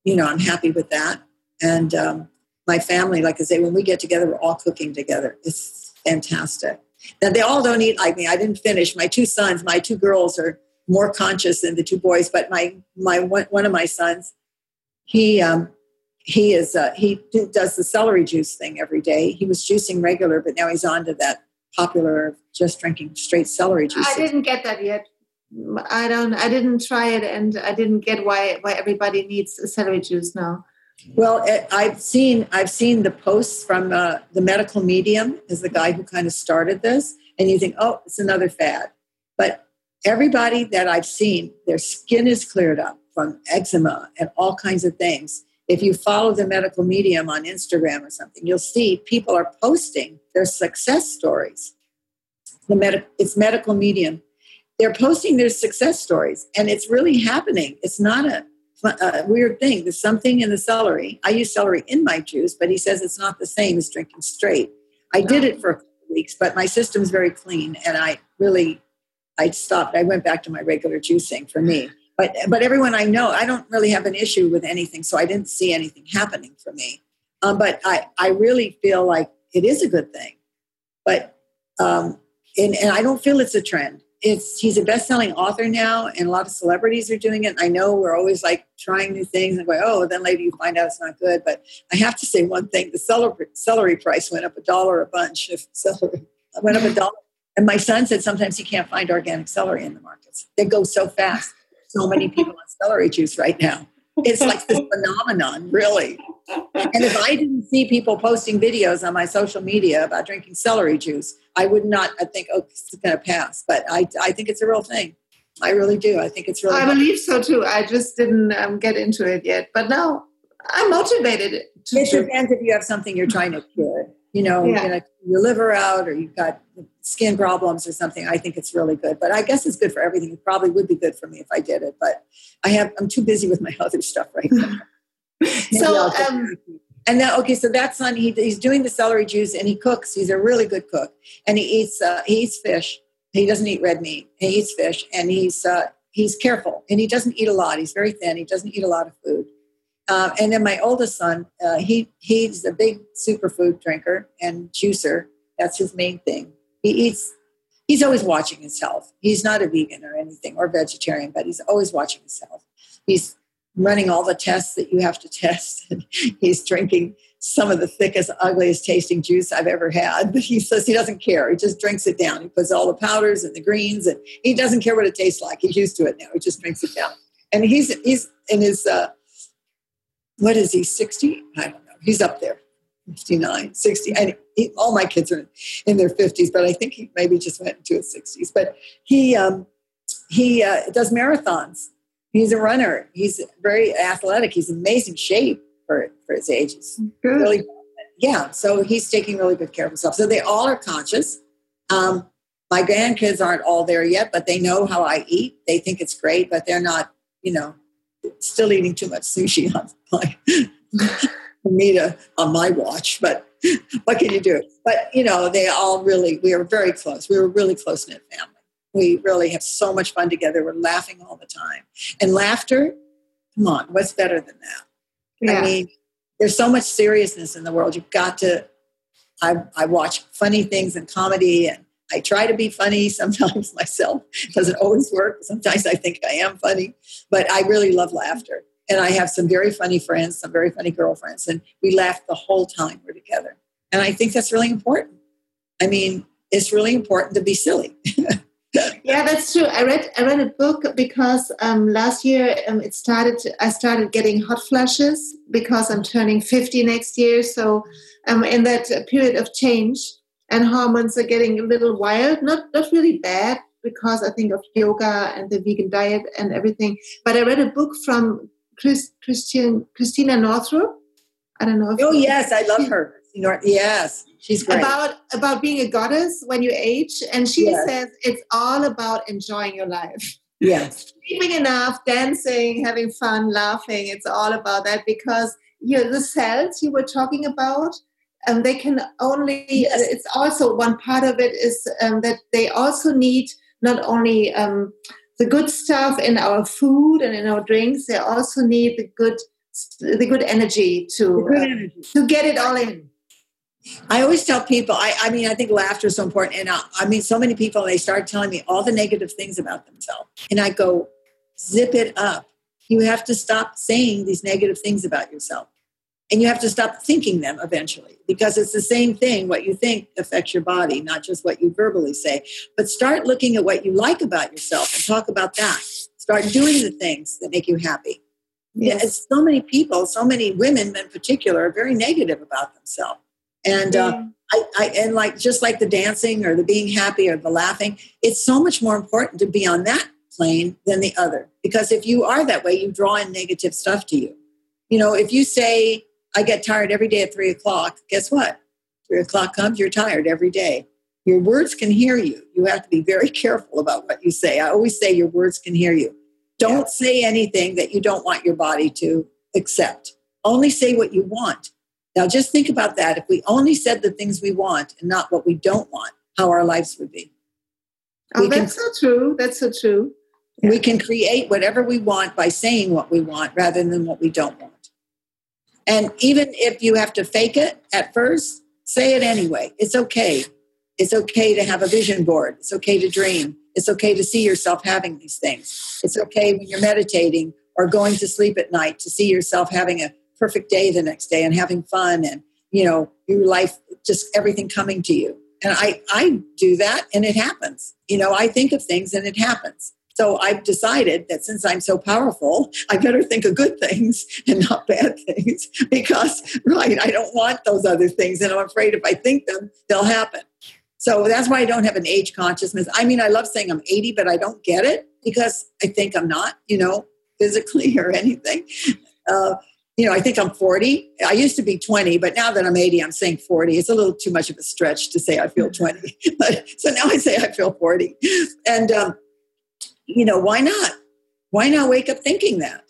you know, I'm happy with that. And um, my family, like I say, when we get together, we're all cooking together. It's fantastic. Now, they all don't eat like me. I didn't finish. My two sons, my two girls are more conscious than the two boys, but my, my one, one of my sons, he, um, he is uh, he does the celery juice thing every day. He was juicing regular, but now he's on to that popular just drinking straight celery juice. I didn't get that yet. I don't. I didn't try it, and I didn't get why why everybody needs celery juice now. Well, eh, I've seen I've seen the posts from uh, the medical medium is the guy who kind of started this, and you think, oh, it's another fad. But everybody that I've seen, their skin is cleared up from eczema and all kinds of things. If you follow the medical medium on Instagram or something, you'll see people are posting their success stories. The med- it's medical medium they're posting their success stories and it's really happening. It's not a, a, weird thing. There's something in the celery. I use celery in my juice, but he says it's not the same as drinking straight. I did it for a couple weeks, but my system's very clean and I really, I stopped. I went back to my regular juicing for me. But, but everyone I know, I don't really have an issue with anything, so I didn't see anything happening for me. Um, but I, I really feel like it is a good thing. But um, and, and I don't feel it's a trend it's he's a best-selling author now and a lot of celebrities are doing it. I know we're always like trying new things and go oh then later you find out it's not good. But i have to say one thing the celery, celery price went up a dollar a bunch of celery went up a dollar. And my son said sometimes he can't find organic celery in the markets. They go so fast. So many people on celery juice right now it's like this phenomenon really and if I didn't see people posting videos on my social media about drinking celery juice, I would not. I think, oh, it's going to pass. But I, I think it's a real thing. I really do. I think it's really. I believe so too. I just didn't um, get into it yet, but now I'm motivated. To it depends if you have something you're trying to cure. You know, yeah. you your liver out, or you've got skin problems or something. I think it's really good. But I guess it's good for everything. It probably would be good for me if I did it. But I have. I'm too busy with my other stuff right now so um, and then okay so that son he, he's doing the celery juice and he cooks he's a really good cook and he eats uh, he eats fish he doesn't eat red meat he eats fish and he's uh, he's careful and he doesn't eat a lot he's very thin he doesn't eat a lot of food Uh, and then my oldest son, uh, he he's a big superfood drinker and juicer. That's his main thing. He eats. He's always watching his health. He's not a vegan or anything or vegetarian, but he's always watching his health. He's running all the tests that you have to test. He's drinking some of the thickest, ugliest tasting juice I've ever had. But he says he doesn't care. He just drinks it down. He puts all the powders and the greens, and he doesn't care what it tastes like. He's used to it now. He just drinks it down. And he's he's in his uh, what is he 60 i don't know. He's up there 59 60 and he, all my kids are in their 50s but i think he maybe just went into his 60s but he um, he uh, does marathons. He's a runner. He's very athletic. He's in amazing shape for, for his age he's really yeah so he's taking really good care of himself. So they all are conscious. Um, my grandkids aren't all there yet but they know how i eat. They think it's great but they're not you know still eating too much sushi on my to on my watch, but what can you do? But you know, they all really we are very close. We were really close knit family. We really have so much fun together. We're laughing all the time. And laughter, come on, what's better than that? Yeah. I mean, there's so much seriousness in the world. You've got to I, I watch funny things and comedy and I try to be funny sometimes myself. It doesn't always work. Sometimes I think I am funny, but I really love laughter. And I have some very funny friends, some very funny girlfriends, and we laugh the whole time we're together. And I think that's really important. I mean, it's really important to be silly. yeah, that's true. I read I read a book because um, last year um, it started. I started getting hot flashes because I'm turning 50 next year. So um, in that period of change, and hormones are getting a little wild. Not not really bad because I think of yoga and the vegan diet and everything. But I read a book from Chris, Christian Christina Northrup. I don't know. oh yes, I love her. Yes, she's great. About about being a goddess when you age, and she yes. says it's all about enjoying your life. Yes, sleeping enough, dancing, having fun, laughing. It's all about that because you know, the cells you were talking about um, they can only yes. it's also one part of it is um, that they also need not only um, the good stuff in our food and in our drinks they also need the good the good energy to good uh, to get it all in I always tell people, I, I mean, I think laughter is so important. And I, I mean, so many people, they start telling me all the negative things about themselves. And I go, zip it up. You have to stop saying these negative things about yourself. And you have to stop thinking them eventually because it's the same thing. What you think affects your body, not just what you verbally say. But start looking at what you like about yourself and talk about that. Start doing the things that make you happy. Yes. so many people, so many women in particular, are very negative about themselves. And uh, yeah. uh, I, I, and like just like the dancing or the being happy or the laughing, it's so much more important to be on that plane than the other. Because if you are that way, you draw in negative stuff to you. You know, if you say I get tired every day at three o'clock. Guess what? Three o'clock comes, you're tired every day. Your words can hear you. You have to be very careful about what you say. I always say your words can hear you. Don't yeah. say anything that you don't want your body to accept. Only say what you want. Now, just think about that. If we only said the things we want and not what we don't want, how our lives would be. Oh, we that's can, so true. That's so true. Yeah. We can create whatever we want by saying what we want rather than what we don't want. And even if you have to fake it at first, say it anyway. It's okay. It's okay to have a vision board. It's okay to dream. It's okay to see yourself having these things. It's okay when you're meditating or going to sleep at night to see yourself having a perfect day the next day and having fun and you know your life just everything coming to you and i i do that and it happens you know i think of things and it happens so I've decided that since I'm so powerful, I better think of good things and not bad things because, right, I don't want those other things. And I'm afraid if I think them, they'll happen. So that's why I don't have an age consciousness. I mean, I love saying I'm 80, but I don't get it because I think I'm not, you know, physically or anything. Uh, you know, I think I'm 40. I used to be 20, but now that I'm 80, I'm saying 40. It's a little too much of a stretch to say I feel 20. but, so now I say I feel 40. And um, you know, why not? Why not wake up thinking that?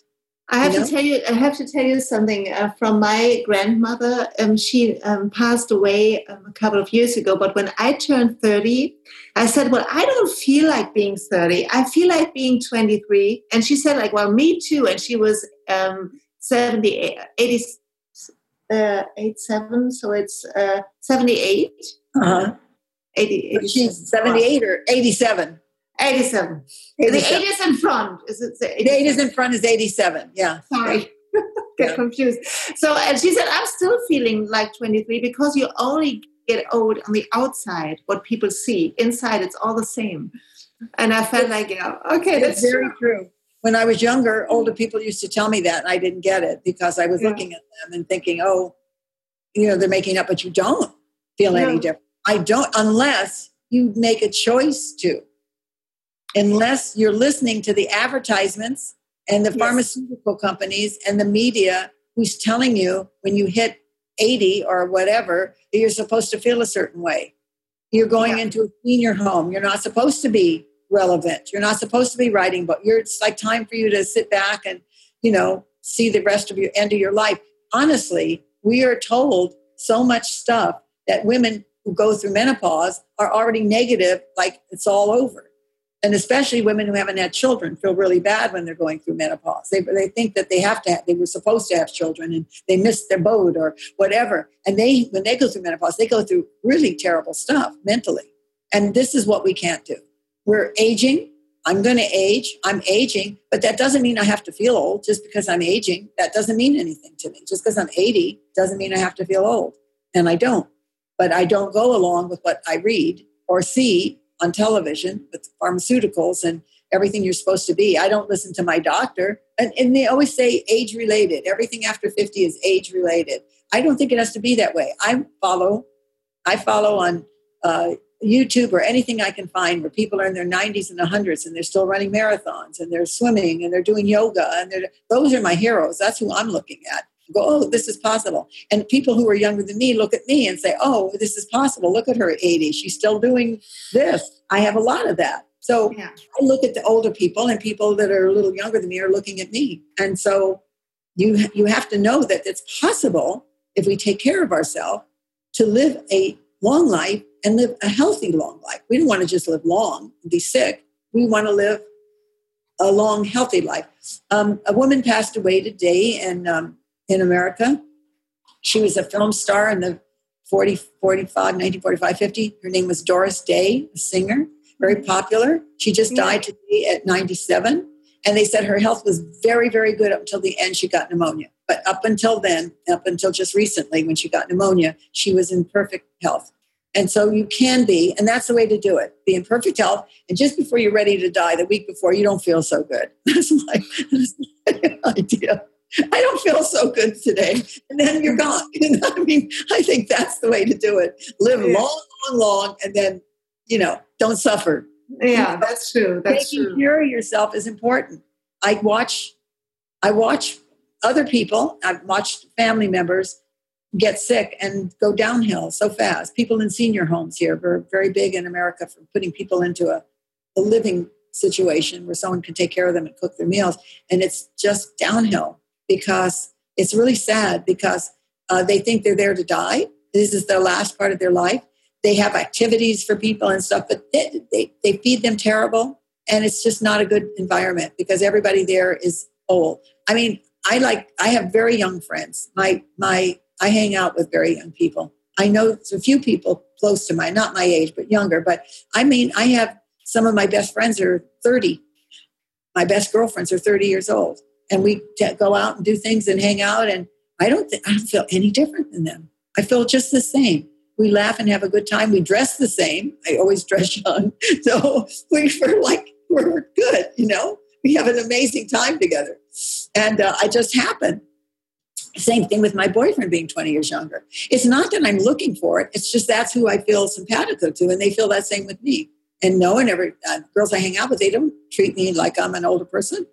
I have you know? to tell you. I have to tell you something uh, from my grandmother. Um, she um, passed away um, a couple of years ago. But when I turned thirty, I said, "Well, I don't feel like being thirty. I feel like being twenty-three." And she said, "Like, well, me too." And she was um, 78, 80, uh, 87, so it's uh, 78. Uh-huh. 80, 87. She's 78 or 87. 87. The 8 is in front. Is it the The 8 is in front is 87. Yeah. Sorry. Get Yeah. confused. So, and she said, I'm still feeling like 23 because you only get old on the outside, what people see. Inside, it's all the same. And I felt like, yeah, okay, That's very true. true. When I was younger, older people used to tell me that, and I didn't get it because I was Yeah. looking at them and thinking, oh, you know, they're making up, but you don't feel any different. I don't, unless you make a choice to. Unless you're listening to the advertisements and the Yes. pharmaceutical companies and the media who's telling you when you hit 80 or whatever that you're supposed to feel a certain way. You're going Yeah. into a senior home. You're not supposed to be relevant. You're not supposed to be writing books. You're it's like time for you to sit back and, you know, see the rest of your end of your life. Honestly, we are told so much stuff that women who go through menopause are already negative, like it's all over. And especially women who haven't had children feel really bad when they're going through menopause. They, they think that they have to have, they were supposed to have children and they missed their boat or whatever. And they, when they go through menopause, they go through really terrible stuff mentally. And this is what we can't do. We're aging. I'm going to age. I'm aging, but that doesn't mean I have to feel old just because I'm aging. That doesn't mean anything to me. Just because I'm 80 doesn't mean I have to feel old. And I don't. But I don't go along with what I read or see on television with pharmaceuticals and everything you're supposed to be. I don't listen to my doctor. And, and they always say age related. Everything after 50 is age related. I don't think it has to be that way. I follow, I follow on uh, YouTube or anything I can find where people are in their 90s and 100s and they're still running marathons and they're swimming and they're doing yoga and they're, those are my heroes. That's who I'm looking at. Go, oh, this is possible. And people who are younger than me look at me and say, oh, this is possible. Look at her at 80. She's still doing this. I have a lot of that. So Yeah. I look at the older people and people that are a little younger than me are looking at me. And so you you have to know that it's possible if we take care of ourselves to live a long life and live a healthy long life. We don't want to just live long and be sick. We want to live a long, healthy life. Um, a woman passed away today and um, in America. She was a film star in the 40, 45, 1945, 50. Her name was Doris Day, a singer, very popular. She just Yeah. died today at 97. And they said her health was very, very good up until the end. She got pneumonia. But up until then, up until just recently when she got pneumonia, she was in perfect health. And so you can be, and that's the way to do it. Be in perfect health. And just before you're ready to die, the week before, you don't feel so good. That's my, that's my idea. I don't feel so good today. And then you're gone. You know, I mean, I think that's the way to do it. Live Yeah. long, long, long, and then, you know, don't suffer. Yeah, that's true. That's Taking true. care of yourself is important. I watch, I watch other people. I've watched family members get sick and go downhill so fast. People in senior homes here are very big in America for putting people into a, a living situation where someone can take care of them and cook their meals, and it's just downhill because it's really sad because uh, they think they're there to die. This is their last part of their life. They have activities for people and stuff, but they, they, they feed them terrible. And it's just not a good environment because everybody there is old. I mean, I like, I have very young friends. My, my, I hang out with very young people. I know a few people close to my, not my age, but younger. But I mean, I have some of my best friends are 30. My best girlfriends are 30 years old. And we go out and do things and hang out. And I don't, th- I don't feel any different than them. I feel just the same. We laugh and have a good time. We dress the same. I always dress young. So we, we're like, we're good, you know? We have an amazing time together. And uh, I just happen. Same thing with my boyfriend being 20 years younger. It's not that I'm looking for it. It's just that's who I feel simpatico to. And they feel that same with me. And no one ever, uh, girls I hang out with, they don't treat me like I'm an older person.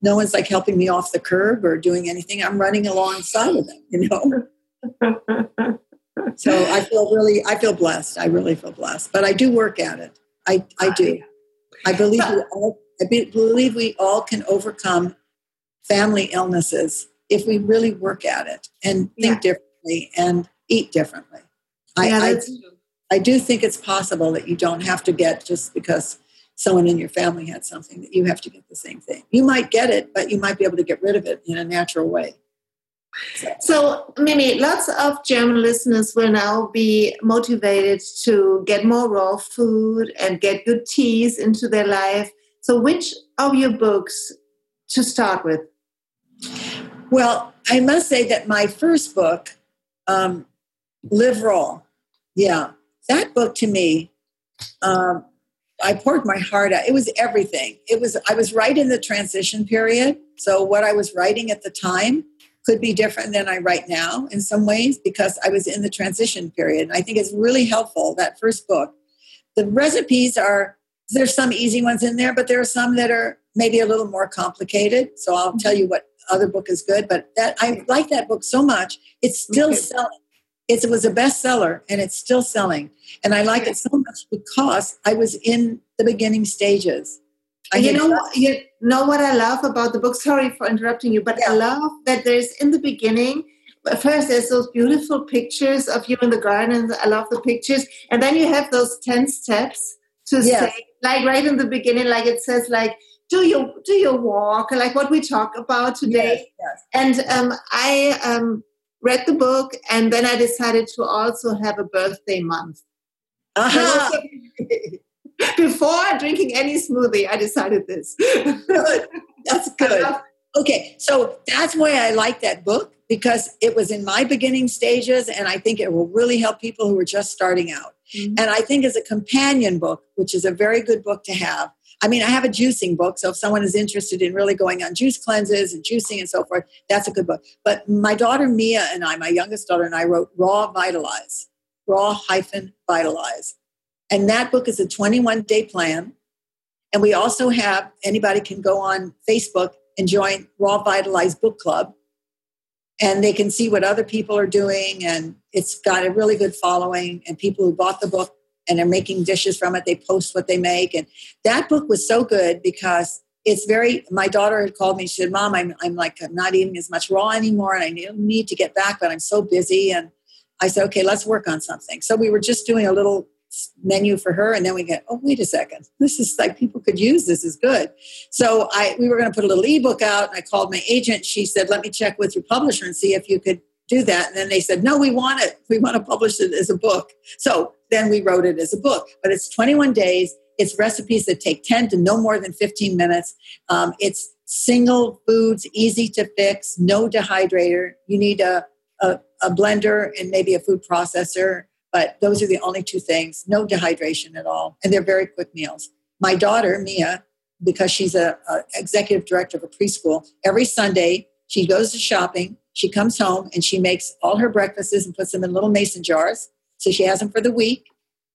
No one's like helping me off the curb or doing anything. I'm running alongside of them, you know? So I feel really, I feel blessed. I really feel blessed. But I do work at it. I, I ah, do. I believe we all, I be, believe we all can overcome family illnesses if we really work at it and think Yeah. differently and eat differently. I, yeah, I, true. I do think it's possible that you don't have to get just because someone in your family had something that you have to get the same thing. You might get it, but you might be able to get rid of it in a natural way. So, Mimi, lots of German listeners will now be motivated to get more raw food and get good teas into their life. So, which of your books to start with? Well, I must say that my first book, um, Live Raw, yeah, that book to me, um, I poured my heart out. It was everything. It was I was right in the transition period. So what I was writing at the time could be different than I write now in some ways because I was in the transition period. And I think it's really helpful that first book. The recipes are there's some easy ones in there, but there are some that are maybe a little more complicated. So I'll tell you what other book is good. But that I like that book so much. It's still selling. It's, it was a bestseller and it's still selling. And I like it so much because I was in the beginning stages. I you know, you know what I love about the book. Sorry for interrupting you, but yeah. I love that there's in the beginning. First, there's those beautiful pictures of you in the garden. I love the pictures, and then you have those ten steps to yes. say, like right in the beginning, like it says, like do your do your walk, like what we talk about today. Yes, yes. And um, I um, read the book, and then I decided to also have a birthday month. Uh-huh. Before drinking any smoothie, I decided this. good. That's good. Okay, so that's why I like that book because it was in my beginning stages, and I think it will really help people who are just starting out. Mm-hmm. And I think as a companion book, which is a very good book to have, I mean, I have a juicing book, so if someone is interested in really going on juice cleanses and juicing and so forth, that's a good book. But my daughter Mia and I, my youngest daughter and I, wrote Raw Vitalize, Raw hyphen Vitalize. And that book is a 21 day plan. And we also have anybody can go on Facebook and join Raw Vitalize Book Club. And they can see what other people are doing. And it's got a really good following. And people who bought the book and they're making dishes from it. They post what they make. And that book was so good because it's very, my daughter had called me. She said, Mom, I'm, I'm like, I'm not eating as much raw anymore and I need to get back, but I'm so busy. And I said, okay, let's work on something. So we were just doing a little menu for her and then we get oh wait a second this is like people could use this is good so i we were going to put a little ebook out and i called my agent she said let me check with your publisher and see if you could do that. And then they said, no, we want it. We want to publish it as a book. So then we wrote it as a book. But it's 21 days. It's recipes that take 10 to no more than 15 minutes. Um, it's single foods, easy to fix, no dehydrator. You need a, a, a blender and maybe a food processor. But those are the only two things. No dehydration at all. And they're very quick meals. My daughter, Mia, because she's a, a executive director of a preschool, every Sunday she goes to shopping she comes home and she makes all her breakfasts and puts them in little mason jars. So she has them for the week.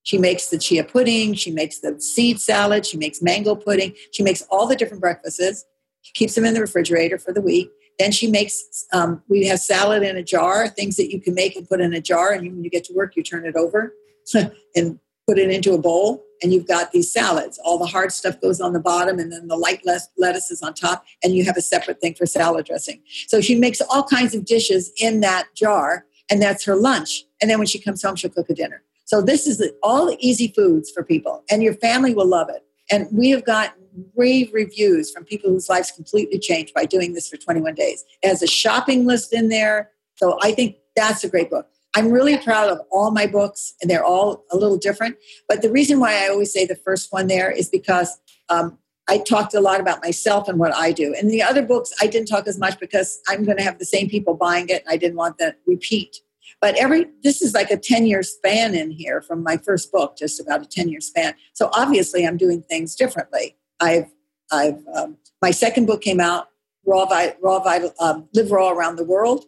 She makes the chia pudding. She makes the seed salad. She makes mango pudding. She makes all the different breakfasts. She keeps them in the refrigerator for the week. Then she makes, um, we have salad in a jar, things that you can make and put in a jar. And when you get to work, you turn it over and put it into a bowl and you've got these salads. All the hard stuff goes on the bottom, and then the light lettuce is on top, and you have a separate thing for salad dressing. So she makes all kinds of dishes in that jar, and that's her lunch. And then when she comes home, she'll cook a dinner. So this is all the easy foods for people, and your family will love it. And we have gotten rave reviews from people whose lives completely changed by doing this for 21 days. It has a shopping list in there. So I think that's a great book. I'm really proud of all my books, and they're all a little different. But the reason why I always say the first one there is because um, I talked a lot about myself and what I do. And the other books, I didn't talk as much because I'm going to have the same people buying it, and I didn't want that repeat. But every this is like a 10 year span in here from my first book, just about a 10 year span. So obviously, I'm doing things differently. I've I've um, my second book came out, Raw, Raw Vital, um, Live Raw Around the World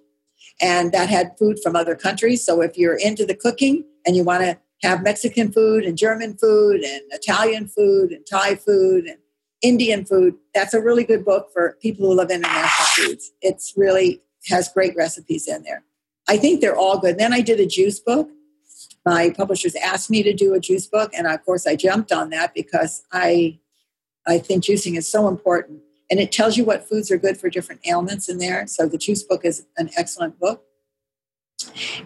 and that had food from other countries. So if you're into the cooking and you want to have Mexican food and German food and Italian food and Thai food and Indian food, that's a really good book for people who love international foods. It's really has great recipes in there. I think they're all good. Then I did a juice book. My publishers asked me to do a juice book, and of course I jumped on that because I I think juicing is so important and it tells you what foods are good for different ailments in there. So the juice book is an excellent book.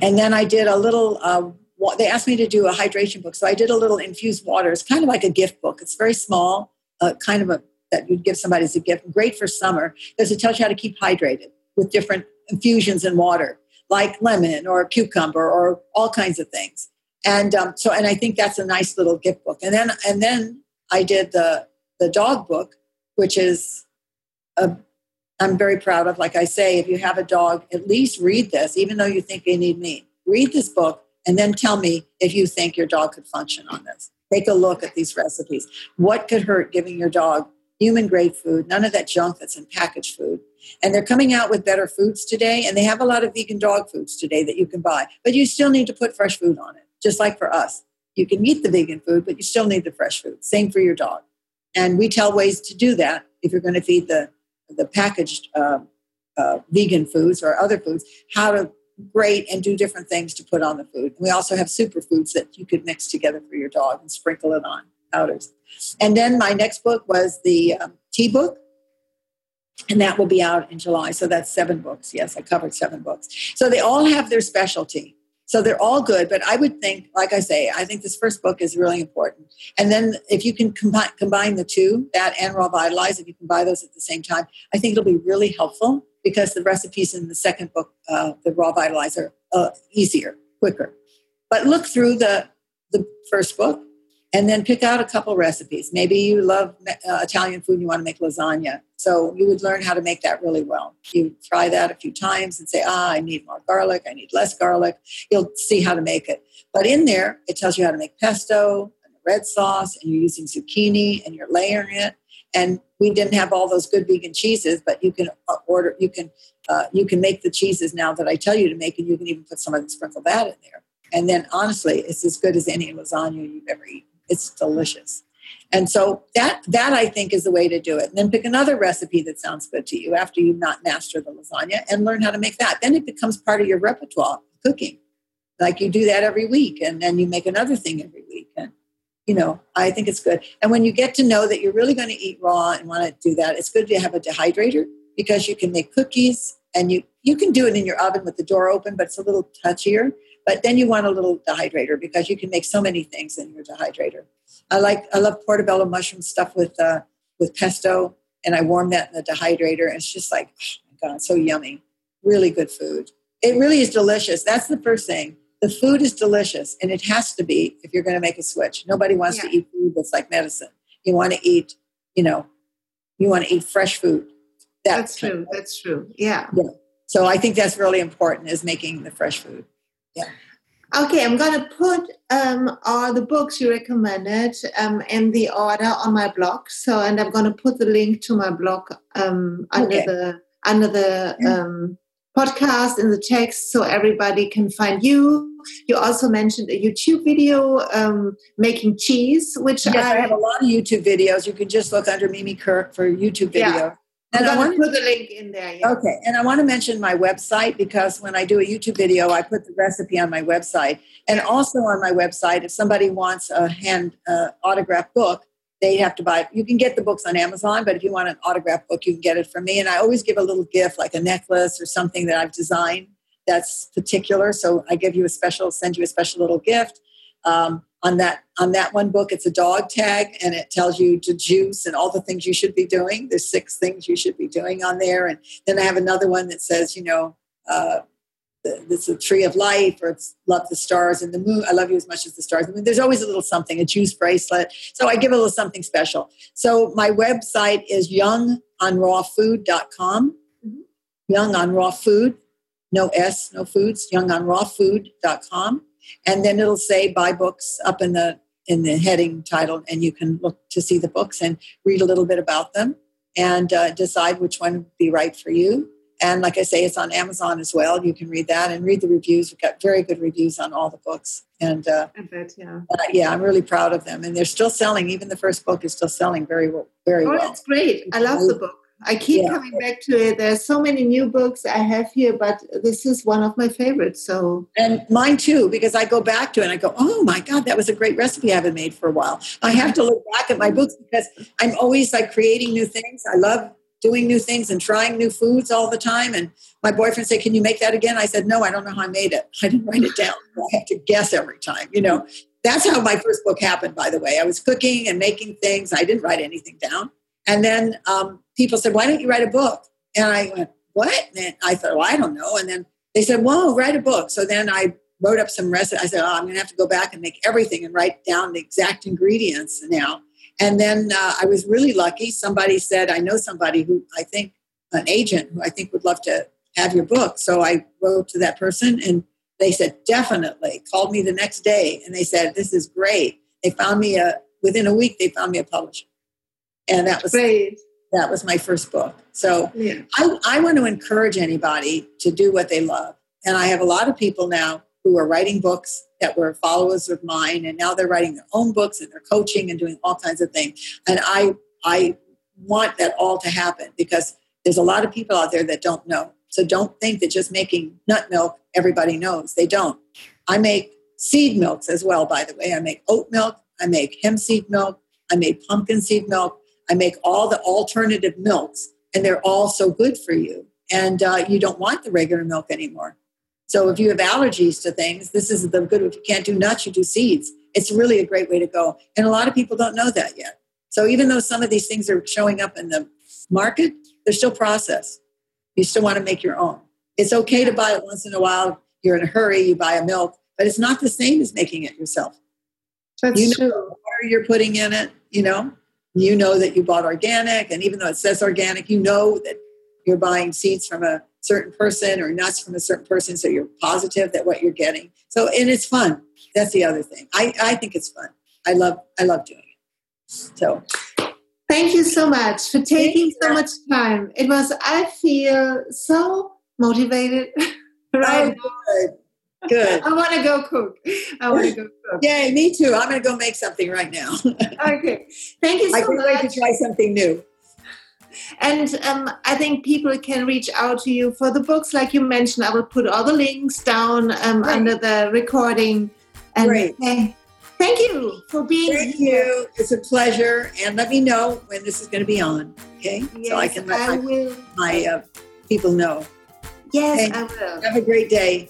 And then I did a little. Uh, they asked me to do a hydration book, so I did a little infused water. It's kind of like a gift book. It's very small, uh, kind of a that you'd give somebody as a gift. Great for summer because it tells you how to keep hydrated with different infusions in water, like lemon or cucumber or all kinds of things. And um, so, and I think that's a nice little gift book. And then, and then I did the the dog book, which is I'm very proud of. Like I say, if you have a dog, at least read this, even though you think they need me. Read this book and then tell me if you think your dog could function on this. Take a look at these recipes. What could hurt giving your dog human grade food, none of that junk that's in packaged food? And they're coming out with better foods today, and they have a lot of vegan dog foods today that you can buy, but you still need to put fresh food on it, just like for us. You can eat the vegan food, but you still need the fresh food. Same for your dog. And we tell ways to do that if you're going to feed the, the packaged uh, uh, vegan foods or other foods, how to grate and do different things to put on the food. We also have superfoods that you could mix together for your dog and sprinkle it on powders. And then my next book was the um, tea book, and that will be out in July. So that's seven books. Yes, I covered seven books. So they all have their specialty. So they're all good, but I would think, like I say, I think this first book is really important. And then if you can combine, combine the two, that and Raw Vitalize, if you can buy those at the same time, I think it'll be really helpful because the recipes in the second book, uh, the Raw Vitalize, are uh, easier, quicker. But look through the, the first book and then pick out a couple recipes. Maybe you love uh, Italian food and you want to make lasagna. So you would learn how to make that really well. You try that a few times and say, ah, I need more garlic, I need less garlic. You'll see how to make it. But in there, it tells you how to make pesto and red sauce, and you're using zucchini and you're layering it. And we didn't have all those good vegan cheeses, but you can uh, order, you can, uh, you can make the cheeses now that I tell you to make, and you can even put some of the sprinkle that in there. And then honestly, it's as good as any lasagna you've ever eaten. It's delicious. And so that that I think is the way to do it. And then pick another recipe that sounds good to you after you've not mastered the lasagna and learn how to make that. Then it becomes part of your repertoire cooking. Like you do that every week and then you make another thing every week. And you know, I think it's good. And when you get to know that you're really going to eat raw and want to do that, it's good to have a dehydrator because you can make cookies and you you can do it in your oven with the door open, but it's a little touchier. But then you want a little dehydrator because you can make so many things in your dehydrator. I like I love portobello mushroom stuff with uh, with pesto, and I warm that in the dehydrator. And it's just like, oh my god, so yummy! Really good food. It really is delicious. That's the first thing. The food is delicious, and it has to be if you're going to make a switch. Nobody wants yeah. to eat food that's like medicine. You want to eat, you know, you want to eat fresh food. That's, that's true. That's true. Yeah. yeah. So I think that's really important is making the fresh food. Yeah. Okay, I'm going to put um, all the books you recommended um, in the order on my blog. So, and I'm going to put the link to my blog um, under okay. the under the um, podcast in the text, so everybody can find you. You also mentioned a YouTube video um, making cheese, which yes, I, I, have a lot of YouTube videos. You can just look under Mimi Kirk for YouTube video. Yeah. And I want to put the link in there. Yeah. Okay. And I want to mention my website because when I do a YouTube video, I put the recipe on my website. And also on my website, if somebody wants a hand uh, autograph book, they have to buy it. You can get the books on Amazon, but if you want an autograph book, you can get it from me. And I always give a little gift, like a necklace or something that I've designed that's particular. So I give you a special, send you a special little gift. Um, on that on that one book it's a dog tag and it tells you to juice and all the things you should be doing. There's six things you should be doing on there. And then i have another one that says you know uh, this is a tree of life or it's love the stars and the moon. I love you as much as the stars i mean there's always a little something a juice bracelet. So i give a little something special. So my website is youngonrawfood.com mm-hmm. young on raw food no s no foods youngonrawfood.com and then it'll say buy books up in the in the heading title and you can look to see the books and read a little bit about them and uh, decide which one would be right for you. And like i say it's on amazon as well. You can read that and read the reviews. We've got very good reviews on all the books. And uh, bet, yeah. Uh, yeah i'm really proud of them. And they're still selling. Even the first book is still selling very well very oh, well. that's great. I love the book I keep yeah. coming back to it. There's so many new books I have here, but this is one of my favorites. So and mine too, because I go back to it and I go, oh my god, that was a great recipe I haven't made for a while. I have to look back at my books because I'm always like creating new things. I love doing new things and trying new foods all the time. And my boyfriend said, "Can you make that again?" I said, "No, I don't know how I made it. I didn't write it down. I have to guess every time." You know, that's how my first book happened. By the way, I was cooking and making things. I didn't write anything down. And then um, people said, Why don't you write a book? And I went, what? And I thought, well, I don't know. And then they said, whoa, write a book. So then I wrote up some recipes. I said, oh, I'm going to have to go back and make everything and write down the exact ingredients now. And then uh, I was really lucky. Somebody said, I know somebody who I think, an agent who I think would love to have your book. So I wrote to that person and they said, definitely. Called me the next day and they said, this is great. They found me a, within a week, they found me a publisher. And that was great. That was my first book. So yeah. I, I want to encourage anybody to do what they love. And I have a lot of people now who are writing books that were followers of mine, and now they're writing their own books and they're coaching and doing all kinds of things. And I I want that all to happen because there's a lot of people out there that don't know. So don't think that just making nut milk everybody knows. They don't. I make seed milks as well, by the way. I make oat milk, I make hemp seed milk, I make pumpkin seed milk, I make all the alternative milks, and they're all so good for you. And uh, you don't want the regular milk anymore. So if you have allergies to things, this is the good. If you can't do nuts, you do seeds. It's really a great way to go. And a lot of people don't know that yet. So even though some of these things are showing up in the market, they're still processed. You still want to make your own. It's okay to buy it once in a while. You're in a hurry, you buy a milk, but it's not the same as making it yourself. That's you know true. What you're putting in it, you know, you know that you bought organic, and even though it says organic, you know that you're buying seeds from a certain person or nuts from a certain person, so you're positive that what you're getting. So, and it's fun. That's the other thing. I, I think it's fun. I love I love doing it. So, thank you so much for taking so much time. It was I feel so motivated. right. Oh, good. I want to go cook. I want to go cook. Yay, me too. I'm going to go make something right now. okay. Thank you so much. I can't much. wait to try something new. And um, I think people can reach out to you for the books, like you mentioned. I will put all the links down um, under the recording. And Great. Hey, thank you for being here. thank here. you. It's a pleasure. And let me know when this is going to be on. Okay. Yes, so I can let I my, my uh, people know. Yes. I will. Have a great day.